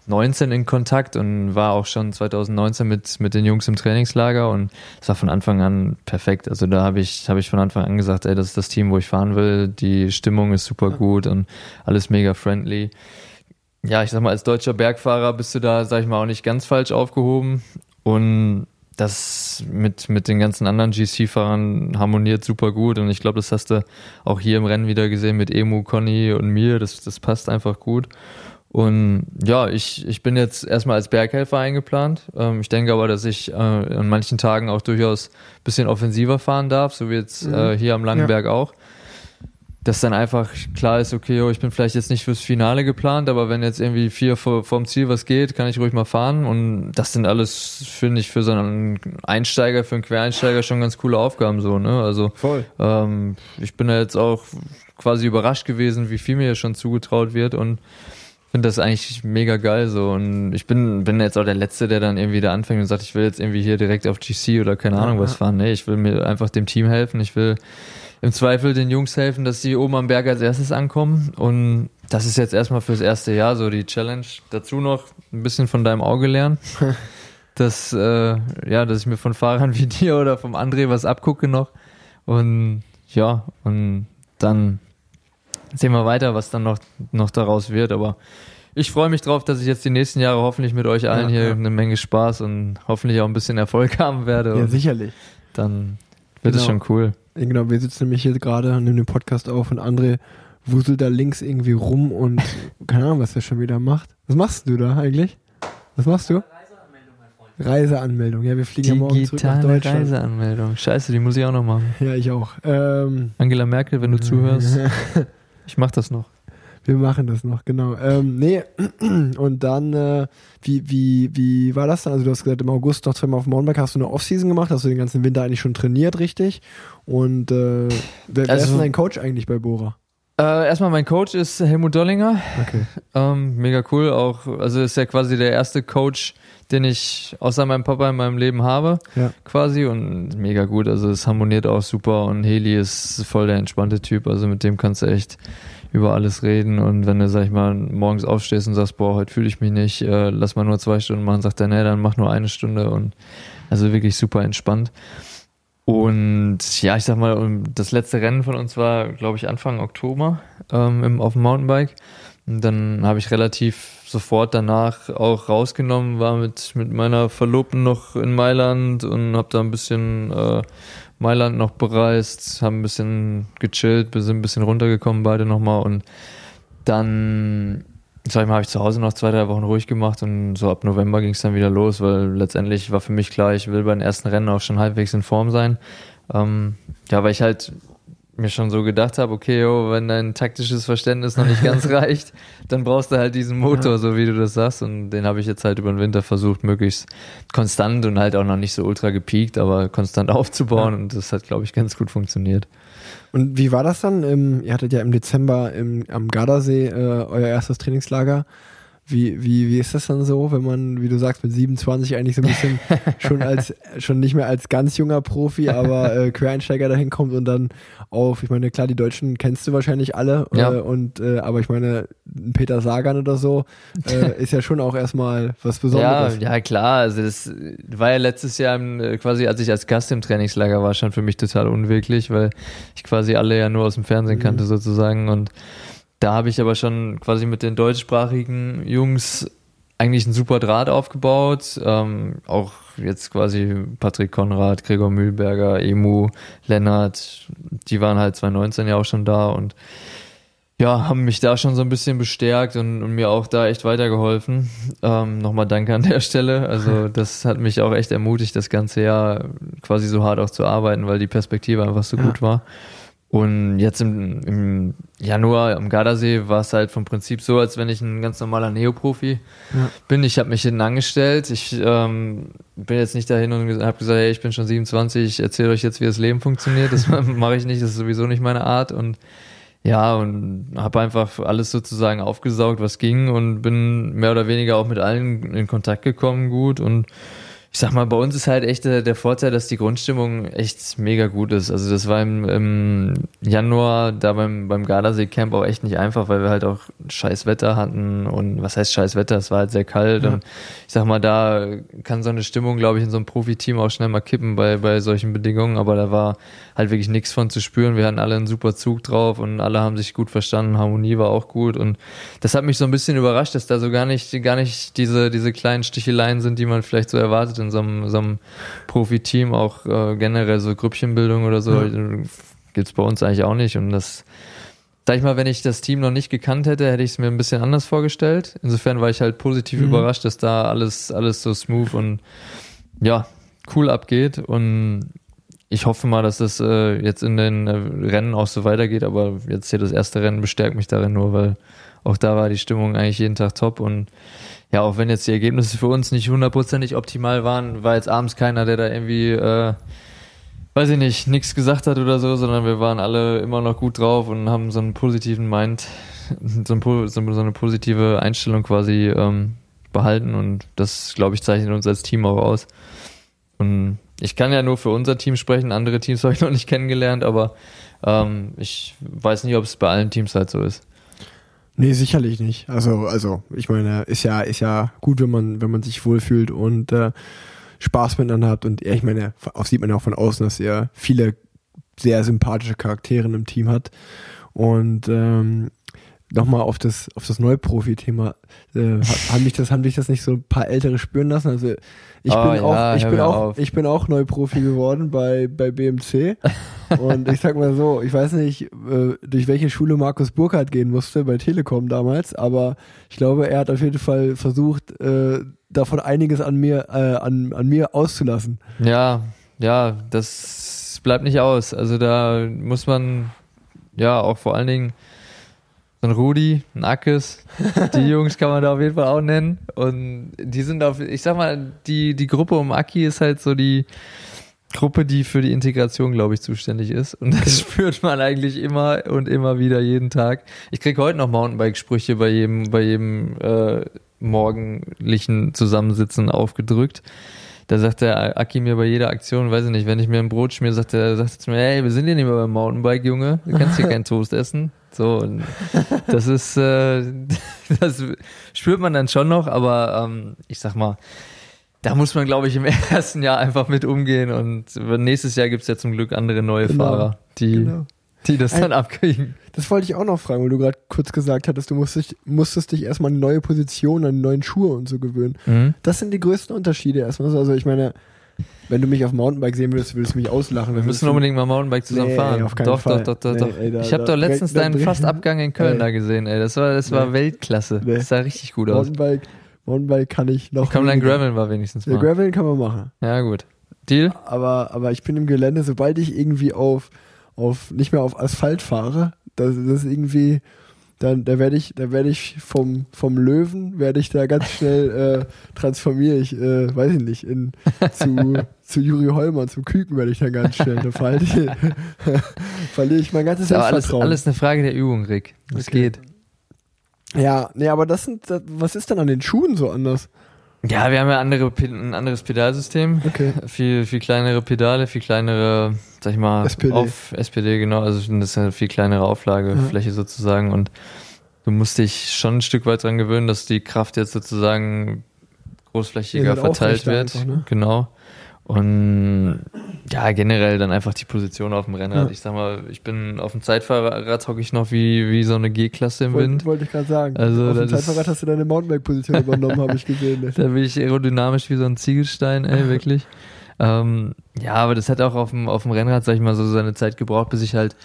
19 in Kontakt und war auch schon 2019 mit, mit den Jungs im Trainingslager und es war von Anfang an perfekt. Also da habe ich, habe ich von Anfang an gesagt, ey, das ist das Team, wo ich fahren will. Die Stimmung ist super gut und alles mega friendly. Ja, ich sag mal, als deutscher Bergfahrer bist du da, sag ich mal, auch nicht ganz falsch aufgehoben und das mit, mit den ganzen anderen GC-Fahrern harmoniert super gut und ich glaube, das hast du auch hier im Rennen wieder gesehen mit Emu, Conny und mir. Das, das passt einfach gut. Und ja, ich, ich bin jetzt erstmal als Berghelfer eingeplant. Ähm, ich denke aber, dass ich äh, an manchen Tagen auch durchaus ein bisschen offensiver fahren darf, so wie jetzt mhm. äh, hier am Langenberg ja. auch. Dass dann einfach klar ist, okay, oh, ich bin vielleicht jetzt nicht fürs Finale geplant, aber wenn jetzt irgendwie vier vor, vorm Ziel was geht, kann ich ruhig mal fahren. Und das sind alles, finde ich, für so einen Einsteiger, für einen Quereinsteiger schon ganz coole Aufgaben so, ne? Also Voll. ähm, ich bin da jetzt auch quasi überrascht gewesen, wie viel mir hier schon zugetraut wird und finde das eigentlich mega geil so und ich bin bin jetzt auch der letzte der dann irgendwie da anfängt und sagt ich will jetzt irgendwie hier direkt auf GC oder keine Ahnung was fahren nee ich will mir einfach dem Team helfen ich will im Zweifel den Jungs helfen dass die oben am Berg als erstes ankommen und das ist jetzt erstmal fürs erste Jahr so die Challenge dazu noch ein bisschen von deinem Auge lernen dass äh, ja dass ich mir von Fahrern wie dir oder vom André was abgucke noch und ja und dann sehen wir weiter, was dann noch, noch daraus wird. Aber ich freue mich drauf, dass ich jetzt die nächsten Jahre hoffentlich mit euch allen Ja, hier ja. eine Menge Spaß und hoffentlich auch ein bisschen Erfolg haben werde. Ja, sicherlich. dann wird es Genau. schon cool. Ja, Genau, wir sitzen nämlich hier gerade und nehmen den Podcast auf und André wuselt da links irgendwie rum und keine Ahnung, was er schon wieder macht. Was machst du da eigentlich? Was machst du? Reiseanmeldung. Ja, wir fliegen ja morgen zurück nach Digitale Deutschland. Reiseanmeldung. Scheiße, die muss ich auch noch machen. Ja, ich auch. Ähm, Angela Merkel, wenn du zuhörst, ich mach das noch. Wir machen das noch, genau. Ähm, nee, und dann, äh, wie, wie, wie war das dann? Also du hast gesagt, im August noch zweimal auf dem Mountainbike hast du eine Offseason gemacht, hast du den ganzen Winter eigentlich schon trainiert, richtig? Und äh, wer, wer Also- ist denn dein Coach eigentlich bei Bora? Äh, erstmal, mein Coach ist Helmut Dollinger. Okay. Ähm, mega cool. Auch, also ist ja quasi der erste Coach, den ich außer meinem Papa in meinem Leben habe, Ja. quasi. Und mega gut. Also es harmoniert auch super. Und Heli ist voll der entspannte Typ. Also mit dem kannst du echt über alles reden. Und wenn du, sag ich mal, morgens aufstehst und sagst, boah, heute fühle ich mich nicht, äh, lass mal nur zwei Stunden machen, sagt er, nee, dann mach nur eine Stunde. Und also wirklich super entspannt. Und ja, ich sag mal, das letzte Rennen von uns war, glaube ich, Anfang Oktober ähm, im, auf dem Mountainbike. Und dann habe ich relativ sofort danach auch rausgenommen, war mit, mit meiner Verlobten noch in Mailand und habe da ein bisschen äh, Mailand noch bereist, haben ein bisschen gechillt, sind ein bisschen runtergekommen beide nochmal und dann, sag ich mal, habe ich zu Hause noch zwei, drei Wochen ruhig gemacht und so ab November ging es dann wieder los, weil letztendlich war für mich klar, ich will bei den ersten Rennen auch schon halbwegs in Form sein. Ähm, ja, weil ich halt mir schon so gedacht habe, okay, yo, wenn dein taktisches Verständnis noch nicht ganz reicht, dann brauchst du halt diesen Motor, so wie du das sagst. Und den habe ich jetzt halt über den Winter versucht, möglichst konstant und halt auch noch nicht so ultra gepiekt, aber konstant aufzubauen. Ja. Und das hat, glaube ich, ganz gut funktioniert. Und wie war das dann? Ihr hattet ja im Dezember im, am Gardasee äh, euer erstes Trainingslager. Wie, wie, wie ist das dann so, wenn man, wie du sagst, mit 27 eigentlich so ein bisschen schon als schon nicht mehr als ganz junger Profi, aber äh, Quereinsteiger dahin kommt und dann auf, ich meine, klar, die Deutschen kennst du wahrscheinlich alle, Ja. äh, und äh, aber ich meine, ein Peter Sagan oder so äh, ist ja schon auch erstmal was Ja, Besonderes. ja, klar. Also das war ja letztes Jahr äh, quasi, als ich als Gast im Trainingslager war, schon für mich total unwirklich, weil ich quasi alle ja nur aus dem Fernsehen Mhm. kannte sozusagen. Und da habe ich aber schon quasi mit den deutschsprachigen Jungs eigentlich einen super Draht aufgebaut. Ähm, auch jetzt quasi Patrick Konrad, Gregor Mühlberger, Emu, Lennart, die waren halt 2019 ja auch schon da und ja, haben mich da schon so ein bisschen bestärkt und, und mir auch da echt weitergeholfen. Ähm, Nochmal danke an der Stelle. Also das hat mich auch echt ermutigt, das ganze Jahr quasi so hart auch zu arbeiten, weil die Perspektive einfach so Ja. gut war. Und jetzt im, im Januar am Gardasee war es halt vom Prinzip so, als wenn ich ein ganz normaler Neoprofi Ja. bin. Ich habe mich hinten angestellt. Ich ähm, bin jetzt nicht dahin und habe gesagt, hey, ich bin schon 27, ich erzähle euch jetzt, wie das Leben funktioniert. Das mache ich nicht, das ist sowieso nicht meine Art. Und ja, und habe einfach alles sozusagen aufgesaugt, was ging und bin mehr oder weniger auch mit allen in Kontakt gekommen, gut. Und ich sag mal, bei uns ist halt echt der, der Vorteil, dass die Grundstimmung echt mega gut ist. Also das war im, im Januar da beim, beim Gardasee Camp auch echt nicht einfach, weil wir halt auch scheiß Wetter hatten und was heißt scheiß Wetter? Es war halt sehr kalt Ja. und ich sag mal, da kann so eine Stimmung, glaube ich, in so einem Profiteam auch schnell mal kippen bei, bei solchen Bedingungen, aber da war halt wirklich nichts von zu spüren. Wir hatten alle einen super Zug drauf und alle haben sich gut verstanden, Harmonie war auch gut und das hat mich so ein bisschen überrascht, dass da so gar nicht, gar nicht diese, diese kleinen Sticheleien sind, die man vielleicht so erwartet in so einem, so einem Profiteam, auch äh, generell so Grüppchenbildung oder so, gibt's bei uns eigentlich auch nicht und das, Sag ich mal, wenn ich das Team noch nicht gekannt hätte, hätte ich es mir ein bisschen anders vorgestellt. Insofern war ich halt positiv Mhm. überrascht, dass da alles, alles so smooth und ja, cool abgeht. Und ich hoffe mal, dass das äh, jetzt in den äh, Rennen auch so weitergeht, aber jetzt hier das erste Rennen bestärkt mich darin nur, weil auch da war die Stimmung eigentlich jeden Tag top und ja, auch wenn jetzt die Ergebnisse für uns nicht hundertprozentig optimal waren, war jetzt abends keiner, der da irgendwie, äh, weiß ich nicht, nichts gesagt hat oder so, sondern wir waren alle immer noch gut drauf und haben so einen positiven Mind, so, ein, so eine positive Einstellung quasi ähm, behalten und das, glaube ich, zeichnet uns als Team auch aus. Und ich kann ja nur für unser Team sprechen, andere Teams habe ich noch nicht kennengelernt, aber ähm, ich weiß nicht, ob es bei allen Teams halt so ist. Nee, sicherlich nicht. Also, also, ich meine, ist ja, ist ja gut, wenn man, wenn man sich wohlfühlt und äh, Spaß miteinander hat. Und ja, ich meine, auch sieht man ja auch von außen, dass er viele sehr sympathische Charaktere im Team hat. Und ähm, nochmal auf das, auf das Neuprofi-Thema, äh, haben mich das, haben dich das nicht so ein paar Ältere spüren lassen? Also ich Oh, bin ja, auch, ich bin auch, auf. ich bin auch Neuprofi geworden bei, bei BMC. Und ich sag mal so, ich weiß nicht, äh, durch welche Schule Markus Burkhardt gehen musste bei Telekom damals, aber ich glaube, er hat auf jeden Fall versucht, äh, davon einiges an mir, äh, an, an mir auszulassen. Ja, ja, das bleibt nicht aus. Also da muss man ja auch vor allen Dingen ein Rudi, ein Ackes, die Jungs kann man da auf jeden Fall auch nennen. Und die sind auf, ich sag mal, die, die Gruppe um Aki ist halt so die Gruppe, die für die Integration, glaube ich, zuständig ist. Und das spürt man eigentlich immer und immer wieder jeden Tag. Ich krieg heute noch Mountainbike-Sprüche bei jedem, bei jedem äh, morgendlichen Zusammensitzen aufgedrückt. Da sagt der Aki mir bei jeder Aktion, weiß ich nicht, wenn ich mir ein Brot schmier, sagt er, sagt er zu mir, hey, wir sind hier nicht mehr beim Mountainbike, Junge, du kannst hier keinen Toast essen. So, und das ist, äh, das spürt man dann schon noch, aber ähm, ich sag mal, da muss man, glaube ich, im ersten Jahr einfach mit umgehen und nächstes Jahr gibt's ja zum Glück andere neue Genau, Fahrer, die, genau. die das dann abkriegen. Das wollte ich auch noch fragen, weil du gerade kurz gesagt hattest, du musstest, musstest dich erstmal an neue Positionen, an neuen Schuhe und so gewöhnen. Mhm. Das sind die größten Unterschiede erstmal. Also ich meine, wenn du mich auf Mountainbike sehen würdest, würdest du mich auslachen. Wir müssen unbedingt mal Mountainbike zusammen Nee, fahren. auf keinen doch, Fall. doch, doch, doch, Nee, doch. ey, da- ich habe doch letztens deinen Fastabgang in Köln Ey. da gesehen, ey. Das war, das war Nee. Weltklasse. Das sah richtig gut aus. Mountainbike, Mountainbike kann ich noch. Komm, dann weniger. Gravel war wenigstens Ja, mal. Gravel kann man machen. Ja, gut. Deal? Aber, aber ich bin im Gelände, sobald ich irgendwie auf, auf nicht mehr auf Asphalt fahre, das, das ist irgendwie, dann, da werde ich, da werde ich vom, vom Löwen, werde ich da ganz schnell äh, transformiere ich, äh, weiß ich nicht, in, zu, zu Juri Hollmann, zum Küken werde ich dann ganz schnell. Da verliere ich, verliere ich mein ganzes Ist aber alles, Selbstvertrauen. alles eine Frage der Übung, Rick. Das Okay. geht. Ja, nee, aber das sind, das, was ist denn an den Schuhen so anders? Ja, wir haben ja andere, ein anderes Pedalsystem. Okay. Viel, viel kleinere Pedale, viel kleinere, sag ich mal, SPD. auf SPD, genau. Also das ist eine viel kleinere Auflagefläche sozusagen. Und du musst dich schon ein Stück weit dran gewöhnen, dass die Kraft jetzt sozusagen großflächiger Ja, verteilt wird. einfach, ne? Genau. Und ja, generell dann einfach die Position auf dem Rennrad. Ja. Ich sag mal, ich bin auf dem Zeitfahrrad hocke ich noch wie, wie so eine G-Klasse im Wind. Wollte wollte ich gerade sagen. Also, auf dem Zeitfahrrad hast du deine Mountainbike-Position übernommen, habe ich gesehen. Ne? Da bin ich aerodynamisch wie so ein Ziegelstein, ey, wirklich. Ähm, ja, aber das hat auch auf dem, auf dem Rennrad, sag ich mal, so seine Zeit gebraucht, bis ich halt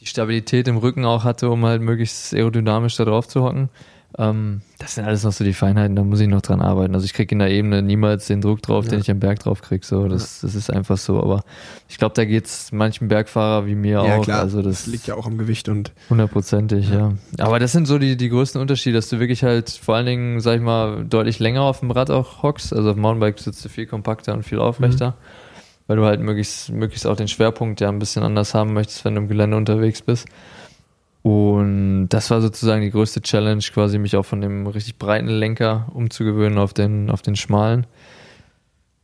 die Stabilität im Rücken auch hatte, um halt möglichst aerodynamisch da drauf zu hocken. Ähm, das sind alles noch so die Feinheiten, da muss ich noch dran arbeiten. Also ich kriege in der Ebene niemals den Druck drauf, den Ja. ich am Berg drauf krieg. So, das, das ist einfach so. Aber ich glaube, da geht's manchen Bergfahrer wie mir auch. Also das, das liegt ja auch am Gewicht und Hundertprozentig, ja. Aber das sind so die, die größten Unterschiede, dass du wirklich halt vor allen Dingen, sag ich mal, deutlich länger auf dem Rad auch hockst. Also auf dem Mountainbike sitzt du viel kompakter und viel aufrechter, weil du halt möglichst, möglichst auch den Schwerpunkt ja ein bisschen anders haben möchtest, wenn du im Gelände unterwegs bist. Und das war sozusagen die größte Challenge, quasi mich auch von dem richtig breiten Lenker umzugewöhnen auf den, auf den schmalen.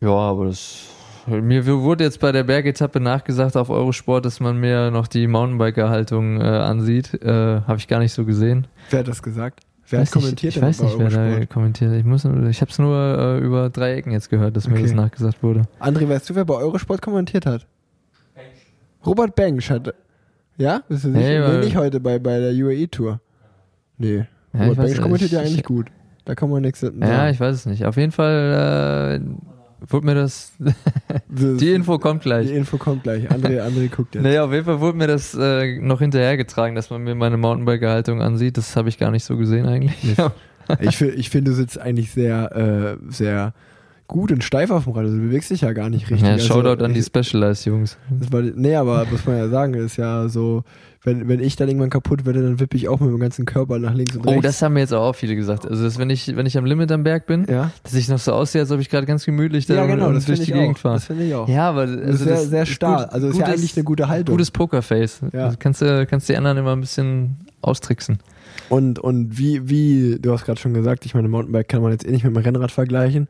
Ja, aber das. Mir wurde jetzt bei der Bergetappe nachgesagt auf Eurosport, dass man mir noch die Mountainbiker-Haltung äh, ansieht. Äh, Habe ich gar nicht so gesehen. wer hat das gesagt? Wer Weiß hat kommentiert ich, ich weiß nicht, wer da kommentiert. Ich, muss, ich habe es nur äh, über drei Ecken jetzt gehört, dass mir Okay. das nachgesagt wurde. André, weißt du, wer bei Eurosport kommentiert hat? Robert Bengsch hat. Ja? Bist du sicher? Nee, nee, nicht heute bei, bei der UAE-Tour. Nee. Ja, ich Robert nicht. kommentiert ja Ich- eigentlich gut. Da kann man nichts sagen. Ja, ich weiß es nicht. Auf jeden Fall äh, wurde mir das. Die Info kommt gleich. Die Info kommt gleich. André, André guckt jetzt. Nee, auf jeden Fall wurde mir das äh, noch hinterhergetragen, dass man mir meine Mountainbiker-Haltung ansieht. Das habe ich gar nicht so gesehen eigentlich. Ich, ich finde, du sitzt eigentlich sehr, äh, sehr gut und steif auf dem Rad. Also du bewegst dich ja gar nicht richtig. Ja, also, Shoutout an die ich- Specialized-Jungs. Das war, nee, aber muss man ja sagen, ist ja so, wenn, wenn ich dann irgendwann kaputt werde, dann wippe ich auch mit dem ganzen Körper nach links und Oh, rechts. das haben mir jetzt auch viele gesagt. Also, dass, wenn, ich, wenn ich am Limit am Berg bin, ja, dass ich noch so aussehe, als ob ich gerade ganz gemütlich da ja genau, das durch die Gegend fahre. Das finde ich auch. Ja, aber das also ist sehr, das sehr starr. gut- also ist ja eigentlich eine gute Haltung. Gutes Pokerface. Ja. Also kannst du kannst die anderen immer ein bisschen austricksen. Und, und wie, wie, du hast gerade schon gesagt, ich meine, Mountainbike kann man jetzt eh nicht mit dem Rennrad vergleichen,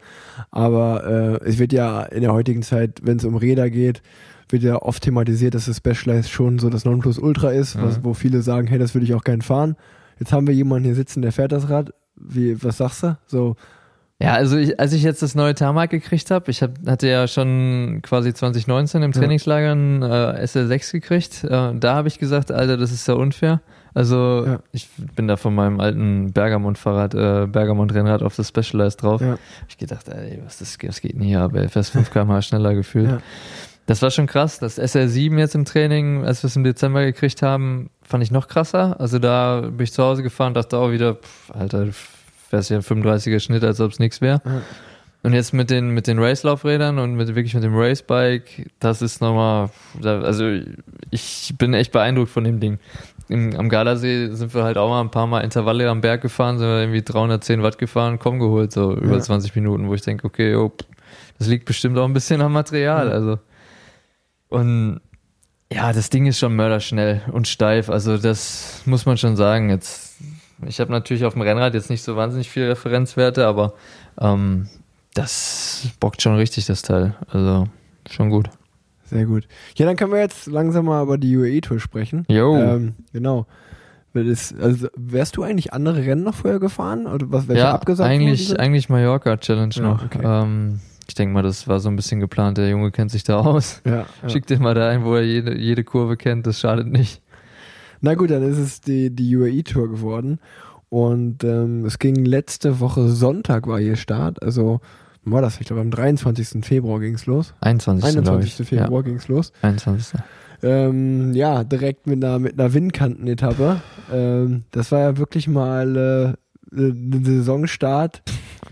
aber äh, es wird ja in der heutigen Zeit, wenn es um Räder geht, wird ja oft thematisiert, dass das Specialized schon so das Nonplusultra ist, was, Mhm. wo viele sagen, hey, das würde ich auch gern fahren. Jetzt haben wir jemanden hier sitzen, der fährt das Rad. Wie, was sagst du? So, Ja, also ich, als ich jetzt das neue Tarmac gekriegt habe, ich hab, hatte ja schon quasi 2019 im. Trainingslager ein äh, SL6 gekriegt. Äh, da habe ich gesagt, Alter, das ist ja unfair. Also Ja. ich bin da von meinem alten Bergamont-Fahrrad, äh, Bergamont-Rennrad auf das Specialized drauf. ja, Ich gedacht, ey, was, das, was geht denn hier ab? Ey, fast 5 km schneller gefühlt. Ja. Das war schon krass. Das SR7 jetzt im Training, als wir es im Dezember gekriegt haben, fand ich noch krasser. Also da bin ich zu Hause gefahren, dachte auch wieder, pff, Alter, fährst ja 35er Schnitt, als ob es nichts wäre. Ja. Und jetzt mit den, mit den Racelaufrädern und mit, wirklich mit dem Racebike, das ist nochmal, also ich bin echt beeindruckt von dem Ding. Im, am Gardasee sind wir halt auch mal ein paar Mal Intervalle am Berg gefahren, sind wir irgendwie 310 Watt gefahren, komm geholt, so über Ja. 20 Minuten, wo ich denke, okay, oh, das liegt bestimmt auch ein bisschen am Material, Ja. also. Und ja, das Ding ist schon mörderschnell und steif, also das muss man schon sagen. Jetzt, ich habe natürlich auf dem Rennrad jetzt nicht so wahnsinnig viele Referenzwerte, aber ähm, das bockt schon richtig, das Teil. Also schon gut. Sehr gut. Ja, dann können wir jetzt langsam mal über die UAE-Tour sprechen. Jo. Ähm, genau. Also, wärst du eigentlich andere Rennen noch vorher gefahren? Oder was, welche ja, abgesagt eigentlich, eigentlich Mallorca Challenge Ja, noch. okay. Ähm, ich denke mal, das war so ein bisschen geplant. Der Junge kennt sich da aus. Ja, ja. Schickt den mal da ein, wo er jede, jede Kurve kennt. Das schadet nicht. Na gut, dann ist es die, die UAE-Tour geworden. Und ähm, es ging letzte Woche Sonntag war hier Start. Also war das, ich glaube am 23. Februar ging es los. 21. glaub 21. ich. Februar ging es los. Ja, 21. Ähm, ja, direkt mit einer, mit einer Windkantenetappe. Ähm, das war ja wirklich mal äh, ein Saisonstart,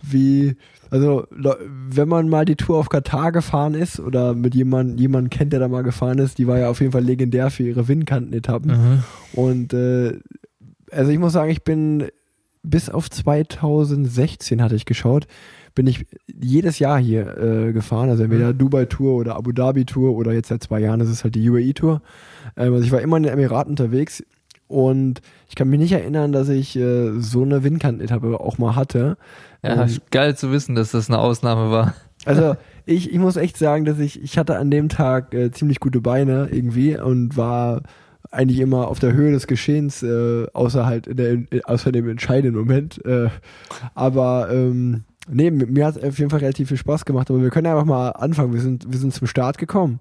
wie, also wenn man mal die Tour auf Katar gefahren ist oder mit jemandem jemand kennt, der da mal gefahren ist, die war ja auf jeden Fall legendär für ihre Windkantenetappen. Mhm. Und äh, also ich muss sagen, ich bin bis auf 2016 hatte ich geschaut, bin ich jedes Jahr hier äh, gefahren, also entweder Dubai Tour oder Abu Dhabi Tour oder jetzt seit zwei Jahren ist es halt die UAE Tour. Ähm, also ich war immer in den Emiraten unterwegs und ich kann mich nicht erinnern, dass ich äh, so eine Windkantenetappe auch mal hatte. Ja, Ähm, geil zu wissen, dass das eine Ausnahme war. also ich, ich muss echt sagen, dass ich, ich hatte an dem Tag äh, ziemlich gute Beine irgendwie und war eigentlich immer auf der Höhe des Geschehens, äh, außer halt in der, außer dem entscheidenden Moment. Äh, aber ähm, nee, mir hat auf jeden Fall relativ viel Spaß gemacht. Aber wir können einfach mal anfangen. Wir sind, wir sind zum Start gekommen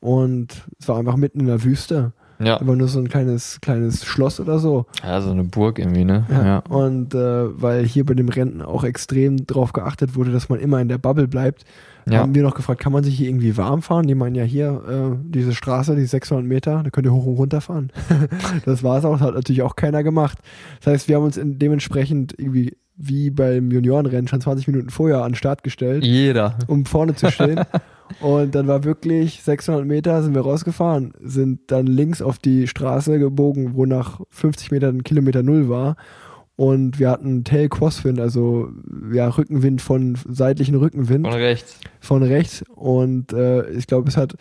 und es war einfach mitten in der Wüste. Ja. Einfach nur so ein kleines, kleines Schloss oder so. Ja, so eine Burg irgendwie, ne? Ja. Und äh, weil hier bei dem Rennen auch extrem drauf geachtet wurde, dass man immer in der Bubble bleibt, Ja. haben wir noch gefragt, kann man sich hier irgendwie warm fahren? Die meinen ja hier, äh, diese Straße, die 600 Meter, da könnt ihr hoch und runter fahren. das war es auch, das hat natürlich auch keiner gemacht. Das heißt, wir haben uns dementsprechend irgendwie wie beim Juniorenrennen schon 20 Minuten vorher an den Start gestellt, Jeder. um vorne zu stehen. und dann war wirklich 600 Meter sind wir rausgefahren, sind dann links auf die Straße gebogen, wo nach 50 Metern Kilometer Null war. Und wir hatten Tail Crosswind, also ja, Rückenwind von seitlichen Rückenwind Von rechts. von rechts und äh, ich glaube, es hat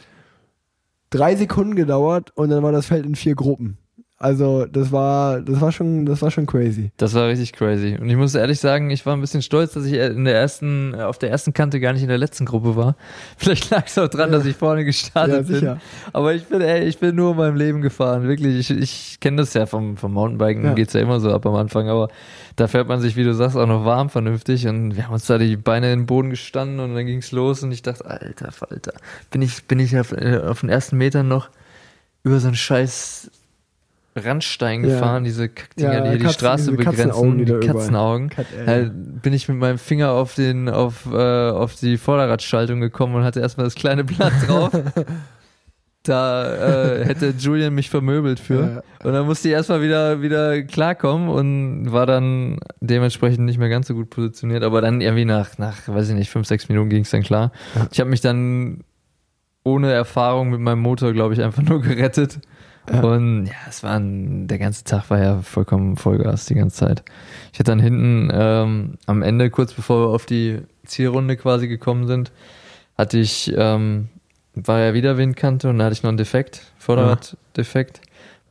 drei Sekunden gedauert und dann war das Feld in vier Gruppen. Also das war, das war schon, das war schon crazy. Das war richtig crazy. Und ich muss ehrlich sagen, ich war ein bisschen stolz, dass ich in der ersten, auf der ersten Kante gar nicht in der letzten Gruppe war. Vielleicht lag es auch dran, dass ich vorne gestartet Ja, bin. Aber ich bin, ey, ich bin nur in meinem Leben gefahren. Wirklich, ich, ich kenne das ja vom, vom Mountainbiken, Ja. geht's ja immer so ab am Anfang, aber da fährt man sich, wie du sagst, auch noch warm vernünftig und wir haben uns da die Beine in den Boden gestanden und dann ging's los und ich dachte, alter Falter, bin ich, bin ich auf, äh, auf den ersten Metern noch über so einen scheiß Randstein Ja. gefahren, diese Kackdinger, Ja, die hier die Katzen- Straße diese Katzenaugen, die begrenzen, die Katzenaugen. Kat- äh, bin ich mit meinem Finger auf den auf äh, auf die Vorderradschaltung gekommen und hatte erstmal das kleine Blatt drauf. Da äh, hätte Julian mich vermöbelt für. Und dann musste ich erstmal wieder, wieder klarkommen und war dann dementsprechend nicht mehr ganz so gut positioniert. Aber dann irgendwie nach, nach weiß ich nicht, fünf, sechs Minuten ging es dann klar. Ich habe mich dann ohne Erfahrung mit meinem Motor, glaube ich, einfach nur gerettet. Ja. Und ja, es war ein, der ganze Tag war ja vollkommen Vollgas die ganze Zeit. Ich hatte dann hinten ähm, am Ende, kurz bevor wir auf die Zielrunde quasi gekommen sind, hatte ich, ähm, war ja wieder Windkante und da hatte ich noch einen Defekt, Vorderraddefekt.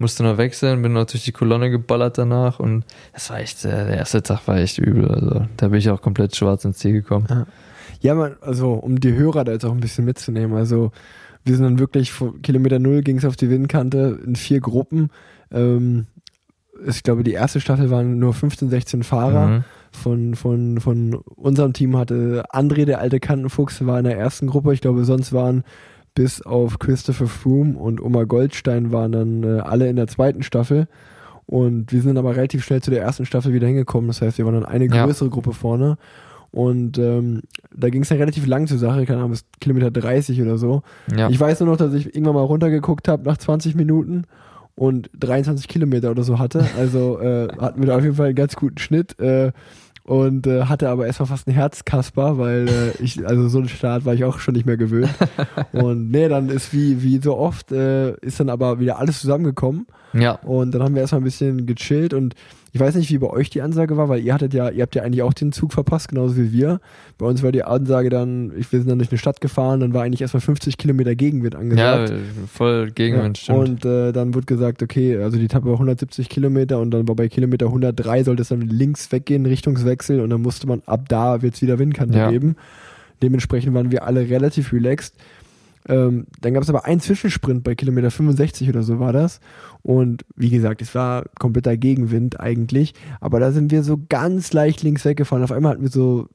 Musste noch wechseln, bin noch durch die Kolonne geballert danach und das war echt, äh, der erste Tag war echt übel. Also da bin ich auch komplett schwarz ins Ziel gekommen. Ja, man, also um die Hörer da jetzt auch ein bisschen mitzunehmen, also wir sind dann wirklich von Kilometer Null ging es auf die Windkante in vier Gruppen. Ähm, ich glaube, die erste Staffel waren nur 15, 16 Fahrer. Mhm. Von, von, von unserem Team hatte André, der alte Kantenfuchs, war in der ersten Gruppe. Ich glaube, sonst waren bis auf Christopher Froome und Oma Goldstein waren dann äh, alle in der zweiten Staffel. Und wir sind dann aber relativ schnell zu der ersten Staffel wieder hingekommen. Das heißt, wir waren dann eine Ja. größere Gruppe vorne. Und ähm, da ging es dann relativ lang zur Sache, keine Ahnung, bis Kilometer 30 oder so. Ja. Ich weiß nur noch, dass ich irgendwann mal runtergeguckt habe nach 20 Minuten und 23 Kilometer oder so hatte. Also äh, hatten wir da auf jeden Fall einen ganz guten Schnitt. Äh, und äh, hatte aber erstmal fast ein Herzkasper, weil äh, ich, also so einen Start war ich auch schon nicht mehr gewöhnt. und nee, dann ist wie, wie so oft, äh, ist dann aber wieder alles zusammengekommen. ja. Und dann haben wir erstmal ein bisschen gechillt und ich weiß nicht, wie bei euch die Ansage war, weil ihr hattet ja, ihr habt ja eigentlich auch den Zug verpasst, genauso wie wir. Bei uns war die Ansage dann, ich, wir sind dann durch eine Stadt gefahren, dann war eigentlich erstmal 50 Kilometer Gegenwind Ja, angesagt. voll Gegenwind, Ja, stimmt. und äh, dann wurde gesagt, okay, also die Etappe war 170 Kilometer und dann war bei Kilometer 103 sollte es dann links weggehen, Richtungswechsel und dann musste man ab da wird es wieder Windkante Ja. geben. Dementsprechend waren wir alle relativ relaxed. Ähm, dann gab es aber einen Zwischensprint bei Kilometer 65 oder so war das. Und wie gesagt, es war kompletter Gegenwind eigentlich. Aber da sind wir so ganz leicht links weggefahren. Auf einmal hatten wir so,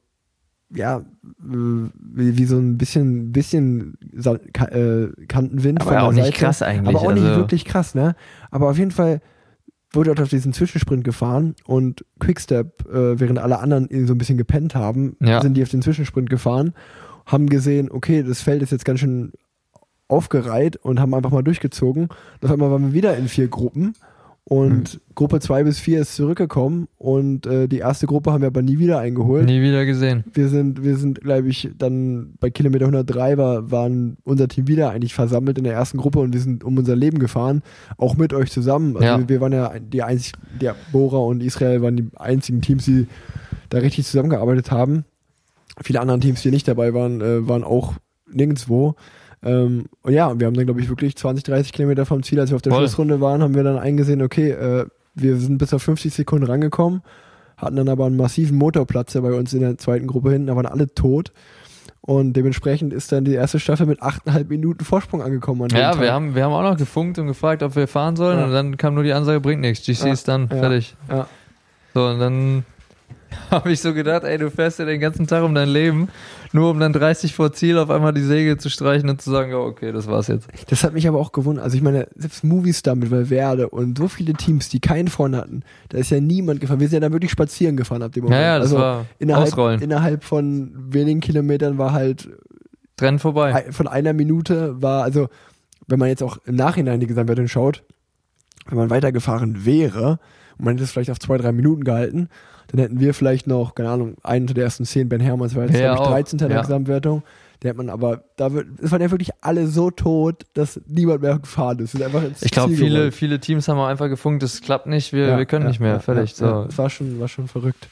ja, äh, wie, wie so ein bisschen, bisschen äh, Kantenwind. Aber auch nicht Seite. krass eigentlich, Aber auch nicht also- wirklich krass, ne? Aber auf jeden Fall wurde dort auf diesen Zwischensprint gefahren und Quickstep, äh, während alle anderen so ein bisschen gepennt haben, Ja. sind die auf den Zwischensprint gefahren, haben gesehen, okay, das Feld ist jetzt ganz schön aufgereiht und haben einfach mal durchgezogen. Und auf einmal waren wir wieder in vier Gruppen und Gruppe zwei bis vier ist zurückgekommen und äh, die erste Gruppe haben wir aber nie wieder eingeholt. Nie wieder gesehen. Wir sind, wir sind, glaube ich, dann bei Kilometer 103 war, waren unser Team wieder eigentlich versammelt in der ersten Gruppe und wir sind um unser Leben gefahren, auch mit euch zusammen. Also Ja. wir, wir waren ja die einzig, der Bora und Israel waren die einzigen Teams, die da richtig zusammengearbeitet haben. Viele andere Teams, die nicht dabei waren, äh, waren auch nirgendwo. Ähm, und ja, wir haben dann, glaube ich, wirklich 20, 30 Kilometer vom Ziel, als wir auf der Voll. Schlussrunde waren, haben wir dann eingesehen, okay, äh, wir sind bis auf 50 Sekunden rangekommen, hatten dann aber einen massiven Motorplatzer bei uns in der zweiten Gruppe hinten, da waren alle tot. Und dementsprechend ist dann die erste Staffel mit 8,5 Minuten Vorsprung angekommen. An Ja, Tag. wir haben, wir haben auch noch gefunkt und gefragt, ob wir fahren sollen Ja. und dann kam nur die Ansage, bringt nichts, GC Ja, ist dann, ja. fertig. So, und dann habe ich so gedacht, ey, du fährst ja den ganzen Tag um dein Leben, nur um dann 30 vor Ziel auf einmal die Säge zu streichen und zu sagen, oh, okay, das war's jetzt. Das hat mich aber auch gewundert. Also ich meine, selbst Movistar mit Valverde und so viele Teams, die keinen vorne hatten, da ist ja niemand gefahren. Wir sind ja dann wirklich spazieren gefahren ab dem Moment. Ja, ja, das also war innerhalb, Ausrollen. innerhalb von wenigen Kilometern war halt Rennen vorbei. von einer Minute war, also wenn man jetzt auch im Nachhinein die Gesamtwertung schaut, wenn man weitergefahren wäre und man hätte es vielleicht auf zwei, drei Minuten gehalten, dann hätten wir vielleicht noch, keine Ahnung, einen der ersten zehn, Ben Hermanns war jetzt, Ja, glaube ich, auch. 13. in der Ja. Gesamtwertung. Der hat man aber, da wird, es waren ja wirklich alle so tot, dass niemand mehr gefahren ist. Sind einfach ins Ich glaube, viele, viele Teams haben einfach gefunkt, das klappt nicht, wir, Ja, wir können ja, nicht mehr, fertig. Ja, so. war schon, war schon verrückt.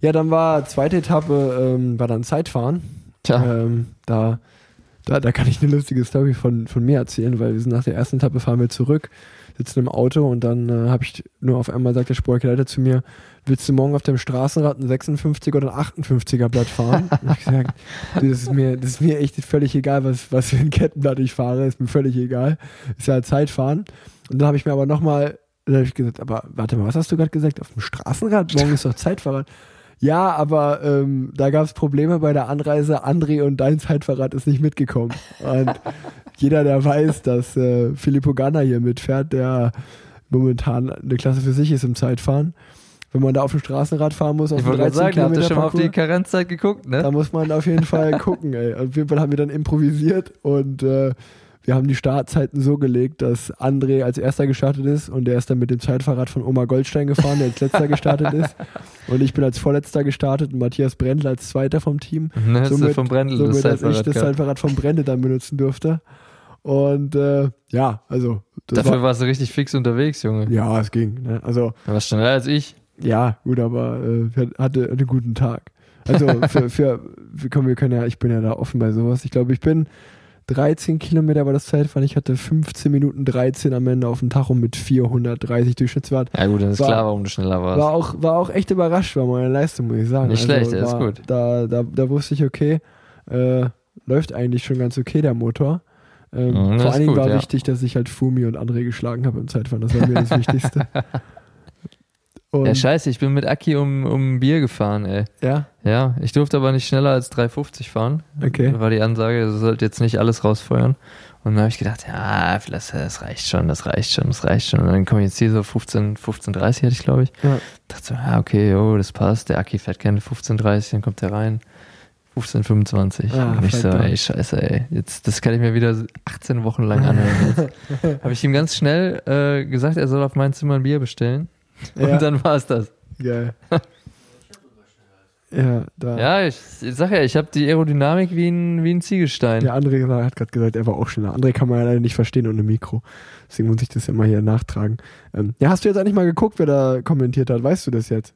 Ja, dann war zweite Etappe, ähm, war dann Zeitfahren. Tja, Ähm, da, da, da kann ich eine lustige Story von, von mir erzählen, weil wir sind nach der ersten Etappe fahren wir zurück, sitzen im Auto und dann äh, habe ich nur auf einmal sagt der Sportleiter zu mir, willst du morgen auf dem Straßenrad ein 56er oder ein 58er Blatt fahren? und ich gesagt, das ist mir, das ist mir echt völlig egal, was, was für ein Kettenblatt ich fahre, ist mir völlig egal. Ist ja halt Zeitfahren. Und dann habe ich mir aber nochmal, dann habe ich gesagt, aber warte mal, was hast du gerade gesagt? Auf dem Straßenrad? Morgen ist doch Zeitfahrrad. Ja, aber ähm, da gab es Probleme bei der Anreise. André und dein Zeitfahrrad ist nicht mitgekommen. Und jeder, der weiß, dass äh, Filippo Ganna hier mitfährt, der momentan eine Klasse für sich ist im Zeitfahren, wenn man da auf dem Straßenrad fahren muss, auf ich dem wollte gerade 13 sagen, da habt ihr Kilometer schon mal auf die Karenzzeit geguckt, ne? da muss man auf jeden Fall gucken. Ey. Auf jeden Fall haben wir dann improvisiert und äh, wir haben die Startzeiten so gelegt, dass André als erster gestartet ist und der ist dann mit dem Zeitfahrrad von Oma Goldstein gefahren, der als letzter gestartet ist. Und ich bin als vorletzter gestartet und Matthias Brendel als zweiter vom Team. Ne, du vom Brendel somit, das dass ich das. Zeitfahrrad vom Brendel dann benutzen durfte. Und äh, ja, also Dafür war, warst du richtig fix unterwegs, Junge. ja, es ging. Ne? Also Du warst schneller als ich. ja, gut, aber äh, hatte, einen guten Tag. Also für, für, wir, können, wir können ja, ich bin ja da offen bei sowas. Ich glaube, ich bin 13 Kilometer war das Zeitfahren. Ich hatte 15 Minuten 13 am Ende auf dem Tacho mit 430 Durchschnittswert. Ja gut, dann ist War- klar, warum du schneller warst. War auch, war auch echt überrascht, war meine Leistung, muss ich sagen. Nicht schlecht, ja, ist gut. Da, da, da wusste ich, okay, äh, läuft eigentlich schon ganz okay, der Motor. Ähm, das vor allen Dingen war ja. wichtig, dass ich halt Fumi und André geschlagen habe im Zeitfahren. Das war mir das Wichtigste. Und, ja, scheiße, ich bin mit Aki um, um Bier gefahren, ey. ja, Ja, ich durfte aber nicht schneller als 3,50 fahren. okay. Da war die Ansage, du sollst jetzt nicht alles rausfeuern. Und dann habe ich gedacht, ja, das, das reicht schon, das reicht schon, das reicht schon. Und dann komme ich jetzt hier so 15, 15,30 hatte ich, glaube ich. Ja. Dachte so, ja, okay, oh, das passt. Der Aki fährt keine 15,30, dann kommt der rein. 15,25. Ah, und ich so, verdammt. ey, scheiße, ey. Jetzt, das kann ich mir wieder 18 Wochen lang anhören. Habe ich ihm ganz schnell äh, gesagt, er soll auf mein Zimmer ein Bier bestellen. Ja, Und dann war es das. geil. ja, da. Ja, ich, ich sag ja, ich habe die Aerodynamik wie ein, wie ein Ziegelstein. Der André hat gerade gesagt, er war auch schneller. André kann man ja leider nicht verstehen ohne Mikro. Deswegen muss ich das ja mal hier nachtragen. Ähm, ja, hast du jetzt eigentlich mal geguckt, wer da kommentiert hat? Weißt du das jetzt?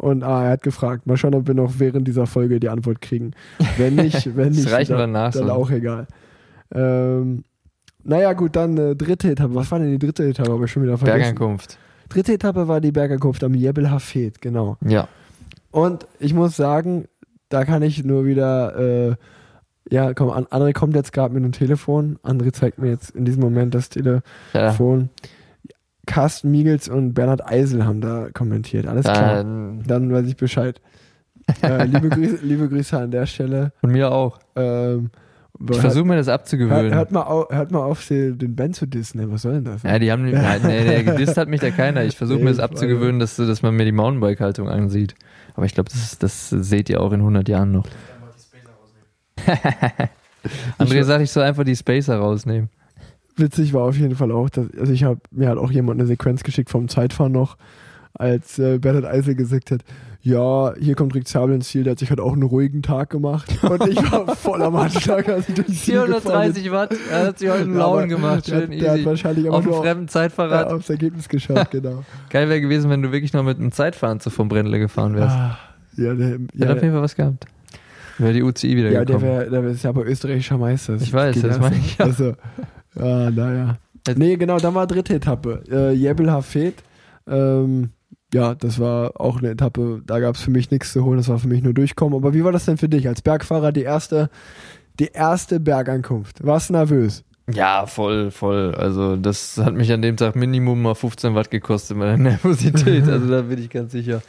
Und ah, er hat gefragt. Mal schauen, ob wir noch während dieser Folge die Antwort kriegen. Wenn nicht, wenn nicht, dann, nach, dann so. auch egal. Ähm, naja, gut, dann äh, dritte Etappe. Was war denn die dritte Etappe? Habe ich schon wieder vergessen. Bergankunft. Dritte Etappe war die Bergankunft am Jebel Hafed, genau. Ja. Und ich muss sagen, da kann ich nur wieder, äh, ja, komm, An- André kommt jetzt gerade mit dem Telefon. André zeigt mir jetzt in diesem Moment das ja. Carsten Miegels und Bernhard Eisel haben da kommentiert. Alles klar. Dann, Dann weiß ich Bescheid. äh, liebe, Grüße, liebe Grüße an der Stelle. von mir auch. Ähm, Ich versuche mir das hört, abzugewöhnen. hört, mal auf, hört mal auf, den den Ben zu dissen. ey. Was soll denn das? ja, die haben nein, nee, nee, gedisst hat mich da keiner. Ich versuche Nee, mir das abzugewöhnen, dass, dass man mir die Mountainbike-Haltung ansieht. Aber ich glaube, das, das seht ihr auch in 100 Jahren noch. André sagt, ich soll einfach die Spacer rausnehmen. Witzig war auf jeden Fall auch, dass, also ich habe mir hat auch jemand eine Sequenz geschickt vom Zeitfahren noch, als äh, Bernhard Eisel gesagt hat, ja, hier kommt Rick Zabel ins Ziel, der hat sich halt auch einen ruhigen Tag gemacht. Und ich war voll am Anschlag, als ich durchs Ziel gefahren bin. 430 Watt, er hat sich heute einen Ja, Lauen gemacht, der, schön der hat easy. wahrscheinlich Auf einem nur fremden ja, Zeitfahrrad. aufs Ergebnis geschaut, genau. Geil wäre gewesen, wenn du wirklich noch mit einem Zeitfahren zu vom Brendle gefahren wärst. Ah, ja, der, Der hat ja, auf jeden Fall was gehabt. Wäre die UCI wieder ja, der gekommen. wäre der wär, ist ja aber österreichischer Meister. Ich weiß, das meine ich ja. Also, ah, naja. Jetzt- Nee, genau, dann war dritte Etappe. Äh, Jebel Hafed. Ähm, ja, das war auch eine Etappe, da gab es für mich nichts zu holen, das war für mich nur durchkommen. Aber wie war das denn für dich als Bergfahrer, die erste, die erste Bergankunft? Warst du nervös? Ja, voll, voll. Also das hat mich an dem Tag Minimum mal 15 Watt gekostet, meine Nervosität. Also da bin ich ganz sicher.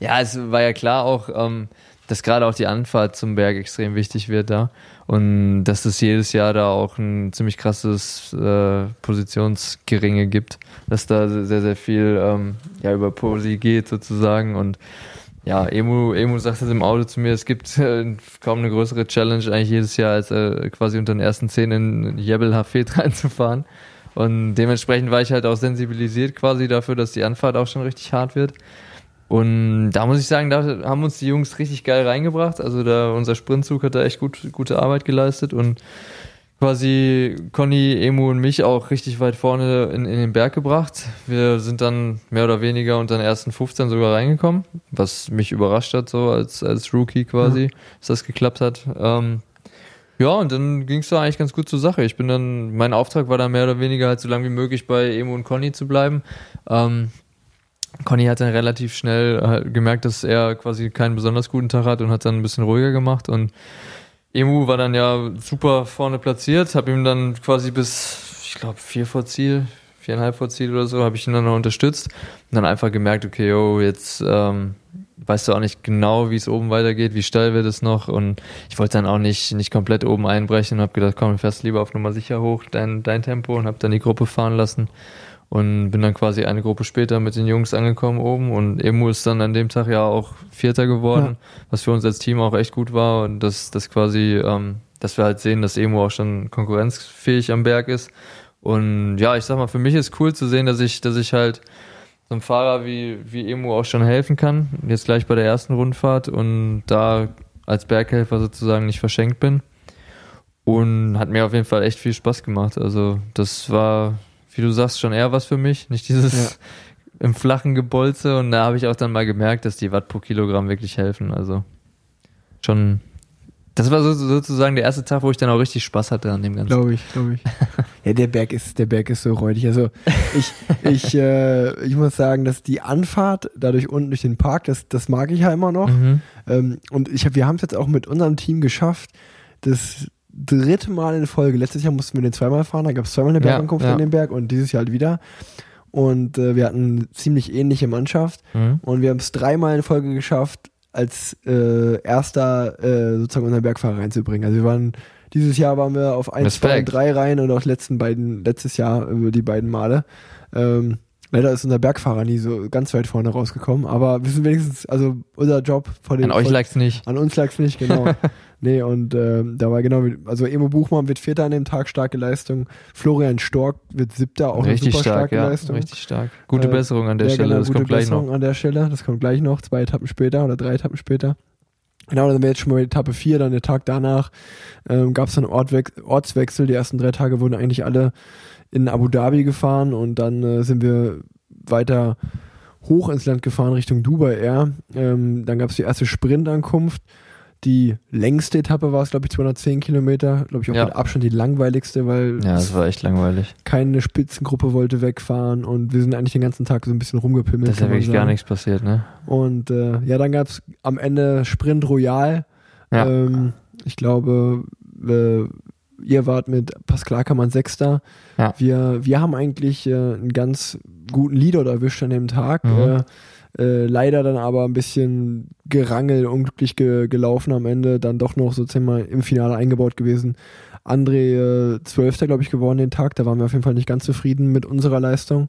Ja, es war ja klar auch, ähm, dass gerade auch die Anfahrt zum Berg extrem wichtig wird da. Und dass es jedes Jahr da auch ein ziemlich krasses äh, Positionsgeringe gibt. Dass da sehr, sehr viel ähm, ja, über Posi geht sozusagen. Und ja, Emu, Emu sagt es im Auto zu mir, es gibt äh, kaum eine größere Challenge eigentlich jedes Jahr, als äh, quasi unter den ersten zehn in Jebel Hafed reinzufahren. Und dementsprechend war ich halt auch sensibilisiert quasi dafür, dass die Anfahrt auch schon richtig hart wird. Und da muss ich sagen, da haben uns die Jungs richtig geil reingebracht. Also da unser Sprintzug hat da echt gut, gute Arbeit geleistet und quasi Conny, Emu und mich auch richtig weit vorne in, in den Berg gebracht. Wir sind dann mehr oder weniger unter den ersten 15 sogar reingekommen, was mich überrascht hat, so als, als Rookie quasi, dass das geklappt hat. Ähm, ja, und dann ging es da eigentlich ganz gut zur Sache. Ich bin dann, mein Auftrag war dann mehr oder weniger halt so lange wie möglich bei Emu und Conny zu bleiben. Ähm, Conny hat dann relativ schnell äh, gemerkt, dass er quasi keinen besonders guten Tag hat und hat dann ein bisschen ruhiger gemacht. Und Emu war dann ja super vorne platziert, habe ihm dann quasi bis, ich glaube, vier vor Ziel, viereinhalb vor Ziel oder so, habe ich ihn dann noch unterstützt. Und dann einfach gemerkt, okay, yo, jetzt ähm, weißt du auch nicht genau, wie es oben weitergeht, wie steil wird es noch. Und ich wollte dann auch nicht, nicht komplett oben einbrechen und habe gedacht, komm, fährst lieber auf Nummer sicher hoch, dein, dein Tempo und habe dann die Gruppe fahren lassen und bin dann quasi eine Gruppe später mit den Jungs angekommen oben und Emu ist dann an dem Tag ja auch Vierter geworden, was für uns als Team auch echt gut war und das, das quasi ähm, dass wir halt sehen, dass Emo auch schon konkurrenzfähig am Berg ist. Und ja, ich sag mal, für mich ist cool zu sehen, dass ich, dass ich halt so einem Fahrer wie, wie Emo auch schon helfen kann. Jetzt gleich bei der ersten Rundfahrt und da als Berghelfer sozusagen nicht verschenkt bin. Und hat mir auf jeden Fall echt viel Spaß gemacht. Also, das war, wie du sagst, schon eher was für mich. Nicht dieses ja. im flachen Gebolze. Und da habe ich auch dann mal gemerkt, dass die Watt pro Kilogramm wirklich helfen. Also, schon das war so, sozusagen der erste Tag, wo ich dann auch richtig Spaß hatte an dem Ganzen. Glaube ich, glaube ich. ja, der Berg ist, der Berg ist so räudig. Also ich, ich, äh, ich muss sagen, dass die Anfahrt dadurch unten durch den Park, das, das mag ich ja immer noch. Mhm. Ähm, und ich wir haben es jetzt auch mit unserem Team geschafft, das dritte Mal in Folge. Letztes Jahr mussten wir den zweimal fahren, da gab es zweimal eine Bergankunft ja, an den Berg und dieses Jahr halt wieder. Und äh, wir hatten eine ziemlich ähnliche Mannschaft mhm. und wir haben es dreimal in Folge geschafft, als äh, erster äh, sozusagen unseren Bergfahrer reinzubringen. Also wir waren dieses Jahr waren wir auf 1, 2 und 3 rein und auch letzten beiden, letztes Jahr über die beiden Male. Ähm, leider ist unser Bergfahrer nie so ganz weit vorne rausgekommen, aber wir sind wenigstens, also unser Job vor dem. An euch lag's nicht. An uns lag's nicht, genau. Nee, und äh, da war genau, also Emo Buchmann wird Vierter an dem Tag, starke Leistung. Florian Stork wird Siebter, auch richtig eine super stark, starke ja, Leistung. Richtig stark. Gute äh, Besserung an der Stelle, genau, das kommt gleich Besserung noch. an der Stelle, das kommt gleich noch, zwei Etappen später oder drei Etappen später. Genau, dann wäre jetzt schon mal Etappe 4, dann der Tag danach ähm, gab es dann Ortwe Ortswechsel. Die ersten drei Tage wurden eigentlich alle in Abu Dhabi gefahren und dann äh, sind wir weiter hoch ins Land gefahren Richtung Dubai Air. Ähm, dann gab es die erste Sprintankunft die längste Etappe war es, glaube ich, 210 Kilometer. Glaube ich auch ja. mit Abstand die langweiligste, weil. Ja, das war echt langweilig. Keine Spitzengruppe wollte wegfahren und wir sind eigentlich den ganzen Tag so ein bisschen rumgepimmelt. Das ist ja wirklich gar nichts passiert, ne? Und äh, ja, dann gab es am Ende Sprint Royal. Ja. Ähm, ich glaube, äh, ihr wart mit Pascal Ackermann Sechster. Ja. Wir, wir haben eigentlich äh, einen ganz guten Leader erwischt an dem Tag. Mhm. Äh, leider dann aber ein bisschen gerangelt, unglücklich ge gelaufen am Ende, dann doch noch sozusagen mal im Finale eingebaut gewesen. André äh, Zwölfter, glaube ich, geworden den Tag. Da waren wir auf jeden Fall nicht ganz zufrieden mit unserer Leistung.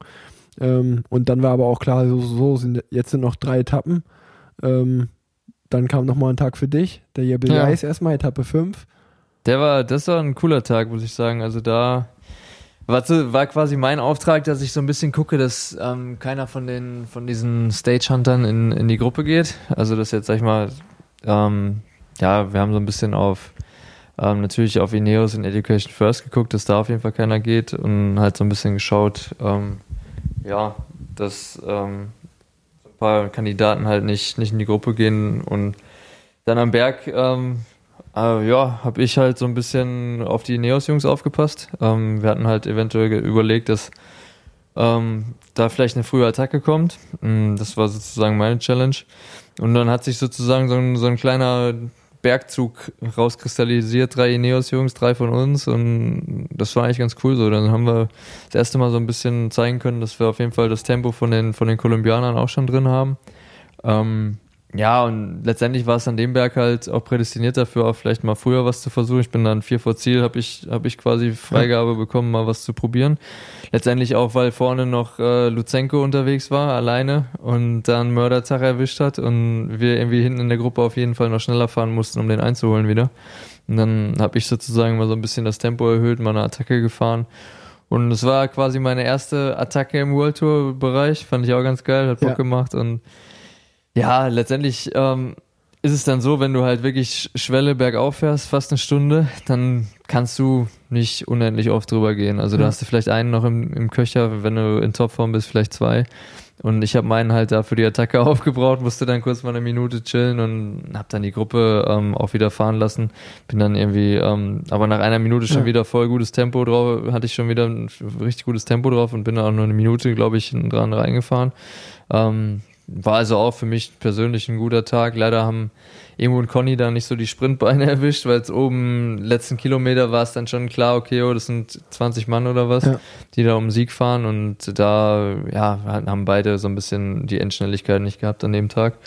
Ähm, und dann war aber auch klar, so, so sind jetzt sind noch drei Etappen. Ähm, dann kam nochmal ein Tag für dich, der Jebel ja. erstmal, Etappe 5. Der war, das war ein cooler Tag, muss ich sagen. Also da war, war quasi mein Auftrag, dass ich so ein bisschen gucke, dass ähm, keiner von den von diesen Stage-Huntern in, in die Gruppe geht. Also das jetzt, sag ich mal, ähm, ja, wir haben so ein bisschen auf ähm, natürlich auf Ineos und Education First geguckt, dass da auf jeden Fall keiner geht und halt so ein bisschen geschaut, ähm, ja, dass ähm, ein paar Kandidaten halt nicht, nicht in die Gruppe gehen und dann am Berg ähm, äh, ja, habe ich halt so ein bisschen auf die Neos-Jungs aufgepasst. Ähm, wir hatten halt eventuell überlegt, dass ähm, da vielleicht eine frühe Attacke kommt. Mm, das war sozusagen meine Challenge. Und dann hat sich sozusagen so ein, so ein kleiner Bergzug rauskristallisiert. Drei Ineos-Jungs, drei von uns. Und das war eigentlich ganz cool so. Dann haben wir das erste Mal so ein bisschen zeigen können, dass wir auf jeden Fall das Tempo von den, von den Kolumbianern auch schon drin haben. Ähm, ja, und letztendlich war es an dem Berg halt auch prädestiniert dafür, auch vielleicht mal früher was zu versuchen. Ich bin dann vier vor Ziel, habe ich, hab ich quasi Freigabe bekommen, mal was zu probieren. Letztendlich auch, weil vorne noch äh, Luzenko unterwegs war, alleine und dann Mördertag erwischt hat und wir irgendwie hinten in der Gruppe auf jeden Fall noch schneller fahren mussten, um den einzuholen wieder. Und dann habe ich sozusagen mal so ein bisschen das Tempo erhöht, mal eine Attacke gefahren. Und es war quasi meine erste Attacke im World Tour Bereich, fand ich auch ganz geil, hat Bock ja. gemacht und ja, letztendlich ähm, ist es dann so, wenn du halt wirklich Schwelle bergauf fährst, fast eine Stunde, dann kannst du nicht unendlich oft drüber gehen. Also da hast du vielleicht einen noch im, im Köcher, wenn du in Topform bist, vielleicht zwei. Und ich habe meinen halt da für die Attacke aufgebraucht, musste dann kurz mal eine Minute chillen und habe dann die Gruppe ähm, auch wieder fahren lassen. Bin dann irgendwie, ähm, aber nach einer Minute schon ja. wieder voll gutes Tempo drauf, hatte ich schon wieder ein richtig gutes Tempo drauf und bin dann auch nur eine Minute, glaube ich, dran reingefahren. Ähm, war also auch für mich persönlich ein guter Tag. Leider haben Emo und Conny da nicht so die Sprintbeine erwischt, weil es oben letzten Kilometer war es dann schon klar, okay, oh, das sind 20 Mann oder was, ja. die da um Sieg fahren und da ja, haben beide so ein bisschen die Endschnelligkeit nicht gehabt an dem Tag.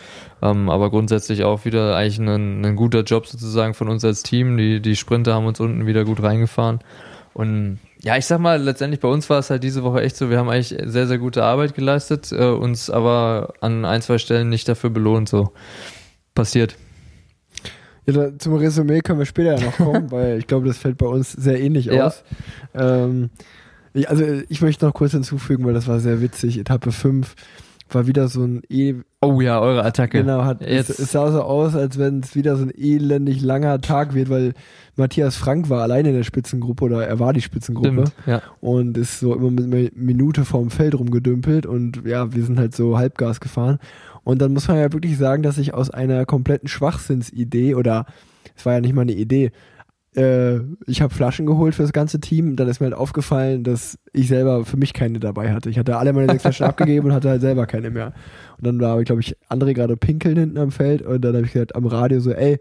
Ähm, aber grundsätzlich auch wieder eigentlich ein, ein guter Job sozusagen von uns als Team. Die, die Sprinter haben uns unten wieder gut reingefahren. Und ja, ich sag mal, letztendlich bei uns war es halt diese Woche echt so, wir haben eigentlich sehr, sehr gute Arbeit geleistet, äh, uns aber an ein, zwei Stellen nicht dafür belohnt, so passiert. Ja, da, zum Resümee können wir später ja noch kommen, weil ich glaube, das fällt bei uns sehr ähnlich Ja. aus. Ähm, ich, also ich möchte noch kurz hinzufügen, weil das war sehr witzig. Etappe 5 war wieder so ein e Oh ja, eure Attacke. genau hat es, Jetzt. es sah so aus, als wenn es wieder so ein elendig langer Tag wird, weil Matthias Frank war alleine in der Spitzengruppe oder er war die Spitzengruppe Stimmt, ja. und ist so immer mit einer Minute vorm Feld rumgedümpelt und ja, wir sind halt so Halbgas gefahren. Und dann muss man ja wirklich sagen, dass ich aus einer kompletten Schwachsinnsidee oder es war ja nicht mal eine Idee, äh, ich habe Flaschen geholt für das ganze Team. Dann ist mir halt aufgefallen, dass ich selber für mich keine dabei hatte. Ich hatte alle meine sechs Flaschen abgegeben und hatte halt selber keine mehr. Und dann war, glaube ich, André gerade pinkeln hinten am Feld und dann habe ich gesagt am Radio so, ey,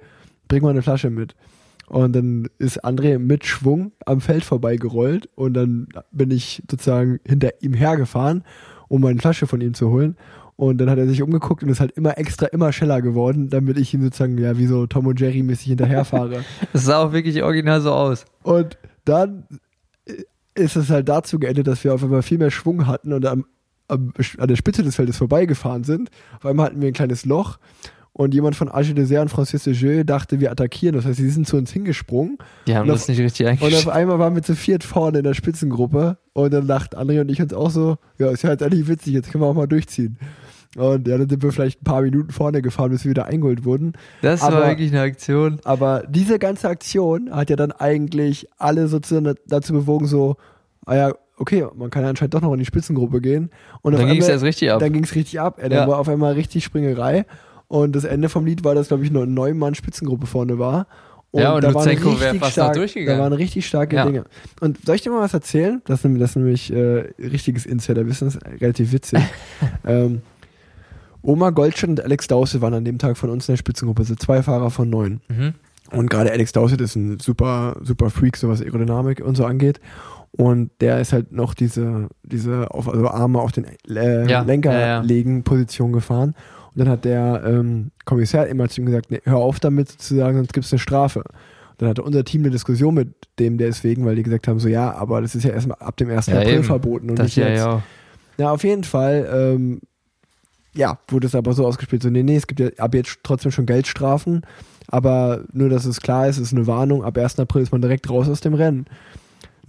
bring mal eine Flasche mit. Und dann ist André mit Schwung am Feld vorbeigerollt und dann bin ich sozusagen hinter ihm hergefahren, um meine Flasche von ihm zu holen. Und dann hat er sich umgeguckt und ist halt immer extra, immer schneller geworden, damit ich ihm sozusagen, ja, wie so Tom und Jerry mäßig hinterherfahre. Das sah auch wirklich original so aus. und dann äh, ist es halt dazu geendet, dass wir auf einmal viel mehr Schwung hatten und am, am, an der Spitze des Feldes vorbeigefahren sind. Auf einmal hatten wir ein kleines Loch und jemand von Arche Dessert und Francis de Jeu dachte, wir attackieren. Das heißt, sie sind zu uns hingesprungen Die haben Und das auf- nicht richtig und eingeschätzt. auf einmal waren wir zu viert vorne in der Spitzengruppe und dann lacht André und ich uns auch so, ja, ist ja jetzt eigentlich witzig, jetzt können wir auch mal durchziehen. Und ja, dann sind wir vielleicht ein paar Minuten vorne gefahren, bis wir wieder eingeholt wurden. Das aber- war wirklich eine Aktion. Aber diese ganze Aktion hat ja dann eigentlich alle sozusagen dazu bewogen, so, ah ja, okay, man kann ja anscheinend doch noch in die Spitzengruppe gehen. Und Dann ging es erst richtig ab. Dann ging es richtig ab. Ey, dann Ja. war auf einmal richtig Springerei. Und das Ende vom Lied war, dass, glaube ich, nur eine neun Mann Spitzengruppe vorne war. Ja, und da waren Luzenko wär richtig fast noch stark, durchgegangen. Da waren richtig starke Ja. Dinge. Und soll ich dir mal was erzählen? Das ist nämlich, das ist nämlich äh, richtiges Insider-Wissen, das ist relativ witzig. ähm, Oma Goldschmidt und Alex Dause waren an dem Tag von uns in der Spitzengruppe, also zwei Fahrer von neun. Mhm. Und gerade Alex Dowsett ist ein super, super Freak, so was Aerodynamik und so angeht. Und der ist halt noch diese, diese auf, also Arme auf den äh, Ja, Lenker ja. legen Position gefahren. Und dann hat der ähm, Kommissar immer zu ihm gesagt, nee, hör auf damit sozusagen, sonst gibt es eine Strafe. Und dann hatte unser Team eine Diskussion mit dem deswegen, weil die gesagt haben, so ja, aber das ist ja erstmal ab dem 1. Ja, April eben. verboten und Das nicht ja, jetzt. ja. Ja, auf jeden Fall, ähm, ja, wurde es aber so ausgespielt, so nee, nee, es gibt ja ab jetzt trotzdem schon Geldstrafen, aber nur, dass es klar ist, es ist eine Warnung, ab 1. April ist man direkt raus aus dem Rennen.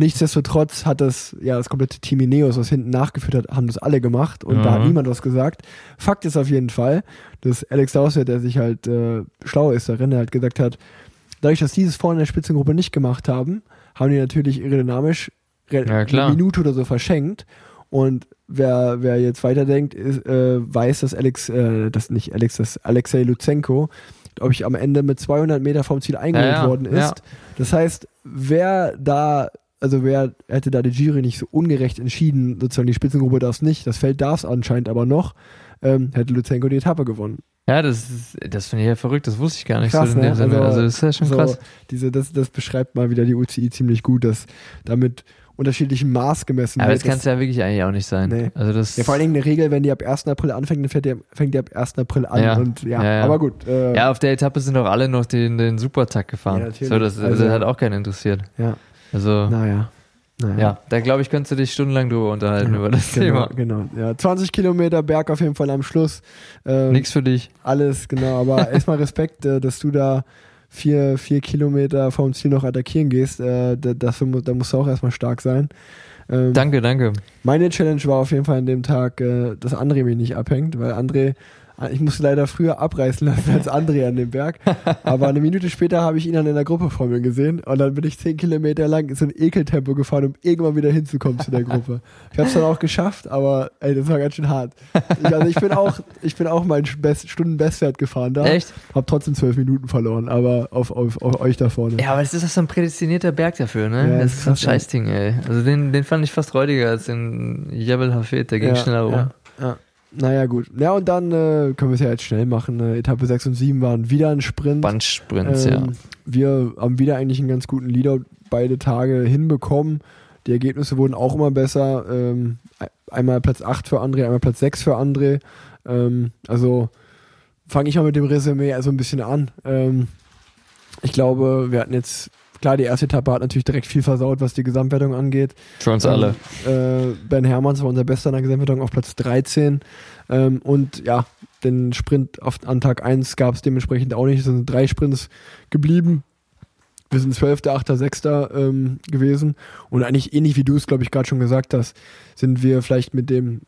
Nichtsdestotrotz hat das, ja, das komplette Team Ineos, was hinten nachgeführt hat, haben das alle gemacht und da hat niemand was gesagt. Fakt ist auf jeden Fall, dass Alex Dowsett, der sich halt äh, schlau ist darin, der halt gesagt hat, dadurch, dass die es vorne in der Spitzengruppe nicht gemacht haben, haben die natürlich aerodynamisch Ja, eine Minute oder so verschenkt. Und wer, wer jetzt weiterdenkt, ist, äh, weiß, dass Alex, äh, das nicht Alex, das Alexei Luzenko, ob ich am Ende mit 200 Meter vom Ziel eingeholt Ja, ja, worden ist. ja. Das heißt, wer da, also wer hätte da die Jury nicht so ungerecht entschieden, sozusagen die Spitzengruppe darf es nicht, das Feld darf es anscheinend aber noch, ähm, hätte Luzenko die Etappe gewonnen. Ja, das, ist- das finde ich ja verrückt, das wusste ich gar nicht Krass, so in ne? dem Sinne. Also, Also, das ist ja schon so, krass. Diese, das, das beschreibt mal wieder die UCI ziemlich gut, dass damit unterschiedlichem Maß gemessen Aber wird. das kann es ja wirklich eigentlich auch nicht sein. Nee. Also das Ja, vor allen Dingen eine Regel, wenn die ab 1. April anfängt, dann fährt die, fängt die ab 1. April an. Ja. Und, ja, Ja, ja. aber gut. Äh, Ja, auf der Etappe sind doch alle noch den, den Supertakt gefahren. Ja, natürlich. so, das, Also- das hat auch keinen interessiert. ja. Also, Naja. naja. ja, da glaube ich, könntest du dich stundenlang drüber unterhalten über das Genau, Thema. genau. Ja, 20 Kilometer Berg auf jeden Fall am Schluss. Ähm, Nix für dich. Alles, genau. Aber erstmal Respekt, äh, dass du da vier, vier Kilometer vom Ziel noch attackieren gehst. Äh, da, dafür, mu- da musst du auch erstmal stark sein. Ähm, Danke, danke. Meine Challenge war auf jeden Fall an dem Tag, äh, dass André mich nicht abhängt, weil André, ich musste leider früher abreißen lassen als André an dem Berg. Aber eine Minute später habe ich ihn dann in der Gruppe vor mir gesehen und dann bin ich zehn Kilometer lang in so ein Ekeltempo gefahren, um irgendwann wieder hinzukommen zu der Gruppe. Ich habe es dann auch geschafft, aber ey, das war ganz schön hart. Ich, also ich bin auch, ich bin auch meinen Best, Stundenbestwert gefahren da. Echt? Hab trotzdem zwölf Minuten verloren, aber auf, auf, auf euch da vorne. Ja, aber das ist doch so ein prädestinierter Berg dafür, ne? Ja, das ist ein krass, ey. Scheißding, ey. Also den, den fand ich fast räudiger als den Jebel Hafid, der ging Ja, schneller rum. Ja, ja. Naja, gut. Ja, und dann äh, können wir es ja jetzt schnell machen. Äh, Etappe 6 und 7 waren wieder ein Sprint. Bandsprints, ja. Ähm, Wir haben wieder eigentlich einen ganz guten Leader beide Tage hinbekommen. Die Ergebnisse wurden auch immer besser. Ähm, einmal Platz 8 für André, einmal Platz 6 für André. Ähm, also fange ich mal mit dem Resümee also ein bisschen an. Ähm, ich glaube, wir hatten jetzt klar, die erste Etappe hat natürlich direkt viel versaut, was die Gesamtwertung angeht. Für uns alle. Ähm, äh, ben Hermanns war unser Bester in der Gesamtwertung auf Platz 13. Ähm, und ja, den Sprint auf, an Tag 1 gab es dementsprechend auch nicht. Es sind drei Sprints geblieben. Wir sind 12., 8., 6. Ähm, gewesen. Und eigentlich ähnlich wie du es, glaube ich, gerade schon gesagt hast, sind wir vielleicht mit dem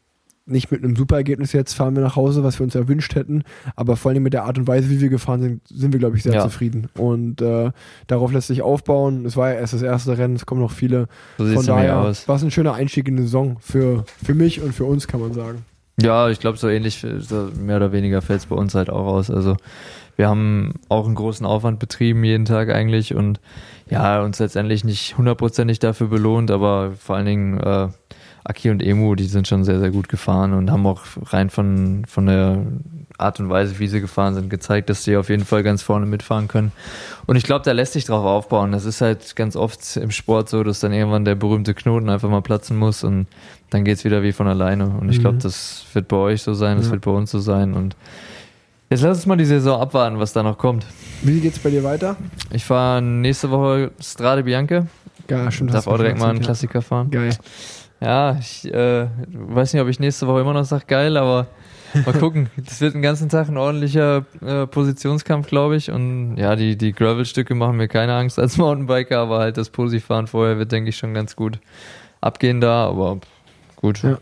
nicht mit einem super Ergebnis jetzt fahren wir nach Hause, was wir uns erwünscht hätten, aber vor allem mit der Art und Weise, wie wir gefahren sind, sind wir, glaube ich, sehr Ja. zufrieden. Und äh, darauf lässt sich aufbauen. Es war ja erst das erste Rennen, es kommen noch viele. So Von daher aus. war es ein schöner Einstieg in die Saison für, für mich und für uns, kann man sagen. Ja, ich glaube, so ähnlich, so mehr oder weniger fällt es bei uns halt auch aus. Also wir haben auch einen großen Aufwand betrieben jeden Tag eigentlich und ja, uns letztendlich nicht hundertprozentig dafür belohnt, aber vor allen Dingen äh, Aki und Emu, die sind schon sehr, sehr gut gefahren und haben auch rein von, von der Art und Weise, wie sie gefahren sind, gezeigt, dass sie auf jeden Fall ganz vorne mitfahren können. Und ich glaube, da lässt sich drauf aufbauen. Das ist halt ganz oft im Sport so, dass dann irgendwann der berühmte Knoten einfach mal platzen muss und dann geht's wieder wie von alleine. Und ich glaube, Mhm. das wird bei euch so sein, das Ja. wird bei uns so sein. Und jetzt lass uns mal die Saison abwarten, was da noch kommt. Wie geht's bei dir weiter? Ich fahre nächste Woche Strade Bianche. Ja, stimmt. Darf auch schon direkt mal einen Klassiker fahren. ja. Geil. Ja, ich äh, weiß nicht, ob ich nächste Woche immer noch sage, geil, aber mal gucken. Das wird den ganzen Tag ein ordentlicher äh, Positionskampf, glaube ich. Und ja, die, die Gravel-Stücke machen mir keine Angst als Mountainbiker, aber halt das Posi-Fahren vorher wird, denke ich, schon ganz gut abgehen da. Aber gut. Ja.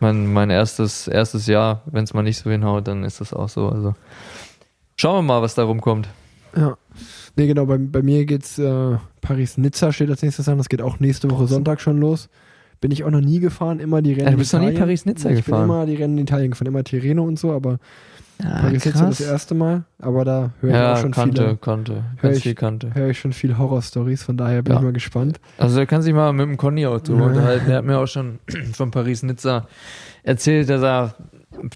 Mein, mein erstes, erstes Jahr, wenn es mal nicht so hinhaut, dann ist das auch so. Also schauen wir mal, was da rumkommt. Ja. Nee, genau, bei, bei mir geht's äh, Paris-Nizza steht als nächstes an. Das geht auch nächste Woche Sonntag schon los. Bin ich auch noch nie gefahren, immer die Rennen. Ja, du bist noch nie. Paris-Nizza ich gefahren. bin immer die Rennen in Italien gefahren, immer Tirreno und so, aber Ja, Paris-Nizza das erste Mal. Aber da höre ich Ja, auch schon kannte, viele, kannte. Hör Ganz ich- viel kannte. höre ich schon viel Horror-Stories, von daher bin Ja. ich mal gespannt. Also er kann sich mal mit dem Conny auch drüber unterhalten. Der hat mir auch schon von Paris-Nizza erzählt, dass er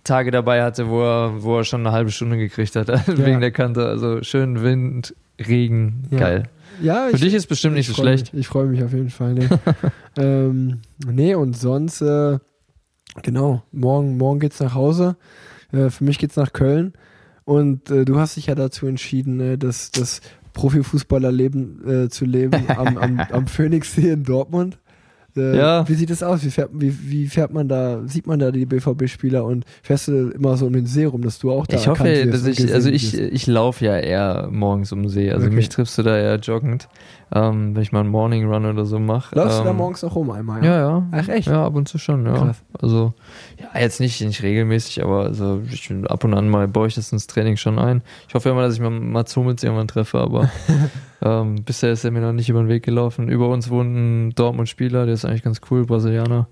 Tage dabei hatte, wo er, wo er schon eine halbe Stunde gekriegt hat, wegen der Kante. Also schön Wind, Regen, geil. Ja, Für dich ist bestimmt nicht so freu schlecht. Ich freue mich auf jeden Fall. Nee, ähm, nee und sonst, äh, genau, morgen, morgen geht's nach Hause. Äh, für mich geht's nach Köln. Und äh, du hast dich ja dazu entschieden, äh, das, das Profifußballerleben äh, zu leben am, am, am Phoenixsee in Dortmund. Äh, Ja. Wie sieht das aus? Wie fährt, wie, wie fährt man da, sieht man da die BVB-Spieler und fährst du immer so um den See rum, dass du auch da Ich hoffe, dass ich, also ich, ich laufe ja eher morgens um den See. Also Okay. mich triffst du da eher joggend, ähm, wenn ich mal einen Morning Run oder so mache. Läufst ähm, du da morgens auch rum einmal? Ja, ja. Ach echt? Ja, ab und zu schon, ja. Krass. Also, ja, jetzt nicht, nicht regelmäßig, aber also ich, ab und an mal baue ich das ins Training schon ein. Ich hoffe immer, dass ich mal Mats Hummels irgendwann treffe, aber ähm, bisher ist er mir noch nicht über den Weg gelaufen. Über uns wohnt ein Dortmund-Spieler, der ist eigentlich ganz cool, Brasilianer.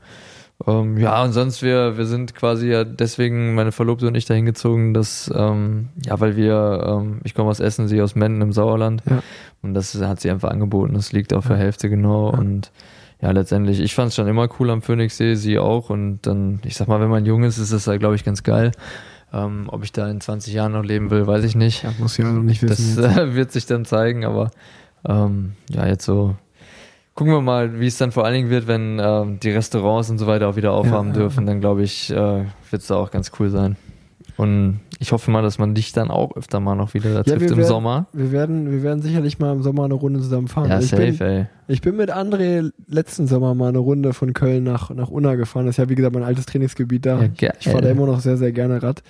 Ähm, ja, und sonst, wir, wir sind quasi ja deswegen, meine Verlobte und ich, dahin gezogen, dass, ähm, ja, weil wir, ähm, ich komme aus Essen, sie aus Menden im Sauerland. Ja. Und das hat sie einfach angeboten. Das liegt auf der Hälfte genau. Ja. Und ja, letztendlich, ich fand es schon immer cool am Phoenixsee, sie auch. Und dann, ich sag mal, wenn man jung ist, ist das da, glaube ich, ganz geil. Ähm, ob ich da in 20 Jahren noch leben will, weiß ich nicht. Ja, muss ja noch nicht wissen. Das äh, wird sich dann zeigen, aber ähm, ja, jetzt so. Gucken wir mal, wie es dann vor allen Dingen wird, wenn ähm, die Restaurants und so weiter auch wieder aufhaben ja, dürfen. Dann glaube ich, äh, wird es da auch ganz cool sein. Und ich hoffe mal, dass man dich dann auch öfter mal noch wieder da Ja, trifft im werden- Sommer. Wir werden, wir werden sicherlich mal im Sommer eine Runde zusammen fahren. Ja, ich, safe, bin, ey. ich bin mit André letzten Sommer mal eine Runde von Köln nach, nach Unna gefahren. Das ist ja, wie gesagt, mein altes Trainingsgebiet da. Ja, ich fahre da immer noch sehr, sehr gerne Rad.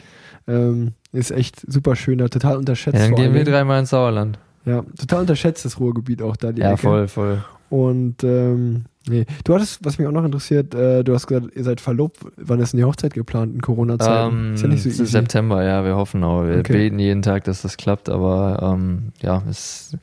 Ähm, ist echt super schön da, total unterschätzt. Ja, dann gehen wir dreimal ins Sauerland. Ja, total unterschätzt das Ruhrgebiet auch da, die Ja, Ecke. voll, voll. Und ähm, nee. Du hattest, was mich auch noch interessiert, äh, du hast gesagt, ihr seid verlobt. Wann ist denn die Hochzeit geplant in Corona-Zeiten? Ähm, ist ja nicht so easy. September, ja, wir hoffen auch. Wir Okay. beten jeden Tag, dass das klappt, aber ähm, ja, ist,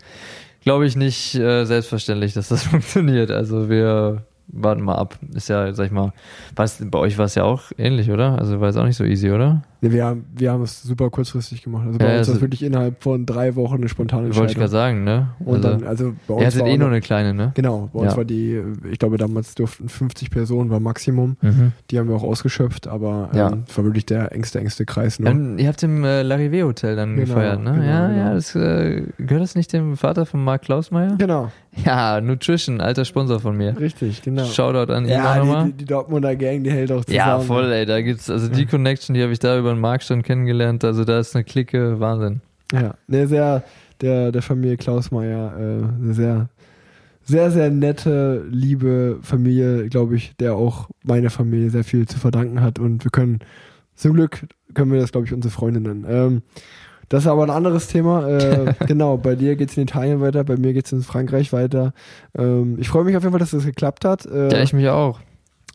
glaube ich, nicht äh, selbstverständlich, dass das funktioniert. Also wir warten mal ab. Ist ja, sag ich mal, was, bei euch war es ja auch ähnlich, oder? Also war es auch nicht so easy, oder? Wir, haben, wir haben es super kurzfristig gemacht. Also bei Ja, uns war es also- wirklich innerhalb von drei Wochen eine spontane Wollte ich Entscheidung. gerade sagen, ne? Und Also, dann, also bei uns hattet war eh nur eine kleine, ne? Genau, bei uns Ja. war die, ich glaube damals durften 50 Personen, war Maximum. Mhm. Die haben wir auch ausgeschöpft, aber ähm, Ja. es war wirklich der engste, engste Kreis nur. Dann, ihr habt im äh, Larivé Hotel dann Genau, gefeiert, ne? genau, ja, genau. ja, das äh, gehört das nicht dem Vater von Marc Klausmeier? genau, Ja, Nutrition, alter Sponsor von mir. richtig, genau. Shoutout an ihn ja, nochmal. die, die, die Dortmunder Gang, die hält auch zusammen. Ja, voll, ey, da gibt's, also die Connection, die habe ich da über den Markt schon kennengelernt, also da ist eine Clique, Wahnsinn. Ja, ne, sehr, der, der Familie Klausmeier. Äh, eine sehr, sehr, sehr nette, liebe Familie, glaube ich, der auch meine Familie sehr viel zu verdanken hat. Und wir können, zum Glück können wir das, glaube ich, unsere Freunde nennen. Ähm, das ist aber ein anderes Thema. Äh, genau, bei dir geht es in Italien weiter, bei mir geht es in Frankreich weiter. Ähm, ich freue mich auf jeden Fall, dass das geklappt hat. Äh, Ja, ich mich auch.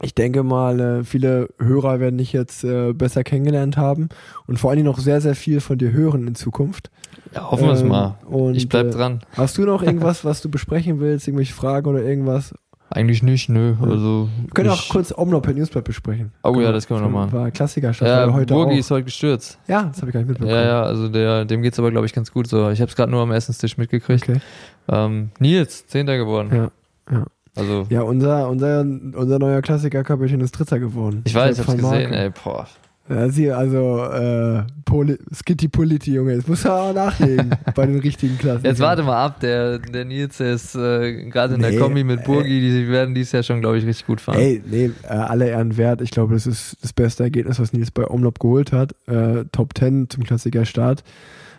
Ich denke mal, äh, viele Hörer werden dich jetzt äh, besser kennengelernt haben und vor allen Dingen noch sehr, sehr viel von dir hören in Zukunft. Ja, hoffen wir es Ähm, mal. Ich bleib äh, dran. Hast du noch irgendwas, was du besprechen willst? Irgendwelche Fragen oder irgendwas? Eigentlich nicht, nö. Also, Wir können auch kurz Omnop per Newsblatt besprechen. Oh ja, das können wir noch machen. War Klassiker statt Ja, heute Burgi auch. ist heute gestürzt. Ja, das habe ich gar nicht mitbekommen. Ja, ja, also der, dem geht's aber, glaube ich, ganz gut so. Ich habe es gerade nur am Essenstisch mitgekriegt. Okay. Ähm, Nils, Zehnter geworden. Ja, ja. Also, Ja, unser, unser, unser neuer Klassiker-Kapitän ist Dritter geworden. ich weiß, ich hab's gesehen, ey, boah. Ja, sie, also, äh, Poli Skitty Politi, Junge, jetzt muss er auch nachlegen bei den richtigen Klassen. Jetzt warte mal ab, der, der Nils ist äh, gerade in Nee, der Kombi mit Burgi, die werden dies Jahr schon, glaube ich, richtig gut fahren. Ey, nee, äh, alle Ehren wert. Ich glaube, das ist das beste Ergebnis, was Nils bei Omlop geholt hat. Äh, Top 10 zum Klassiker-Start.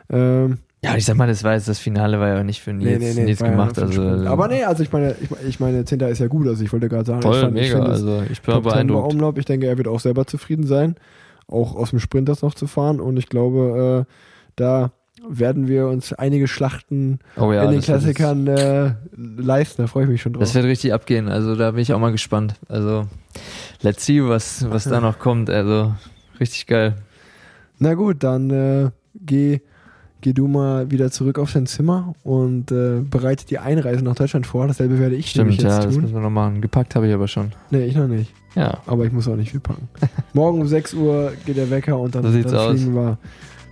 Ähm, Ja, ich sag mal, das war jetzt das Finale, war ja nicht für Nils, Nils war ja gemacht. Also, Sprint. Aber nee, also ich meine, ich, ich meine, Zehnter ist ja gut. Also ich wollte gerade sagen, ich, voll, fand, ich mega. finde es Also, ich bin Top 10 bei beeindruckt. Omlop. Ich denke, er wird auch selber zufrieden sein, auch aus dem Sprint das noch zu fahren. Und ich glaube, äh, da werden wir uns einige Schlachten Oh ja, in den Klassikern äh, leisten. Da freue ich mich schon drauf. das wird richtig abgehen. Also, da bin ich auch mal gespannt. Also, let's see, was, was da noch kommt. Also, richtig geil. Na gut, dann äh, geh, geh du mal wieder zurück auf dein Zimmer und äh, bereite die Einreise nach Deutschland vor. Dasselbe werde ich Stimmt, nämlich ja, jetzt das tun. müssen wir noch machen. Gepackt habe ich aber schon. Nee, ich noch nicht. Ja. Aber ich muss auch nicht viel packen. Morgen um 6 Uhr geht der Wecker und dann, So dann aus. fliegen wir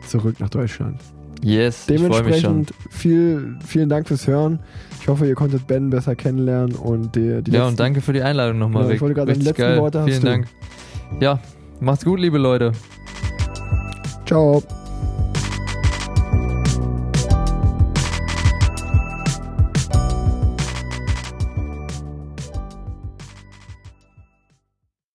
zurück nach Deutschland. Yes, ich freue mich schon. Dementsprechend viel, vielen Dank fürs Hören. Ich hoffe, ihr konntet Ben besser kennenlernen und die, die Ja, letzten- und danke für die Einladung nochmal, Ja, ich wollte gerade die letzten geil. Worte Vielen du. Dank. Ja, macht's gut, liebe Leute. Ciao.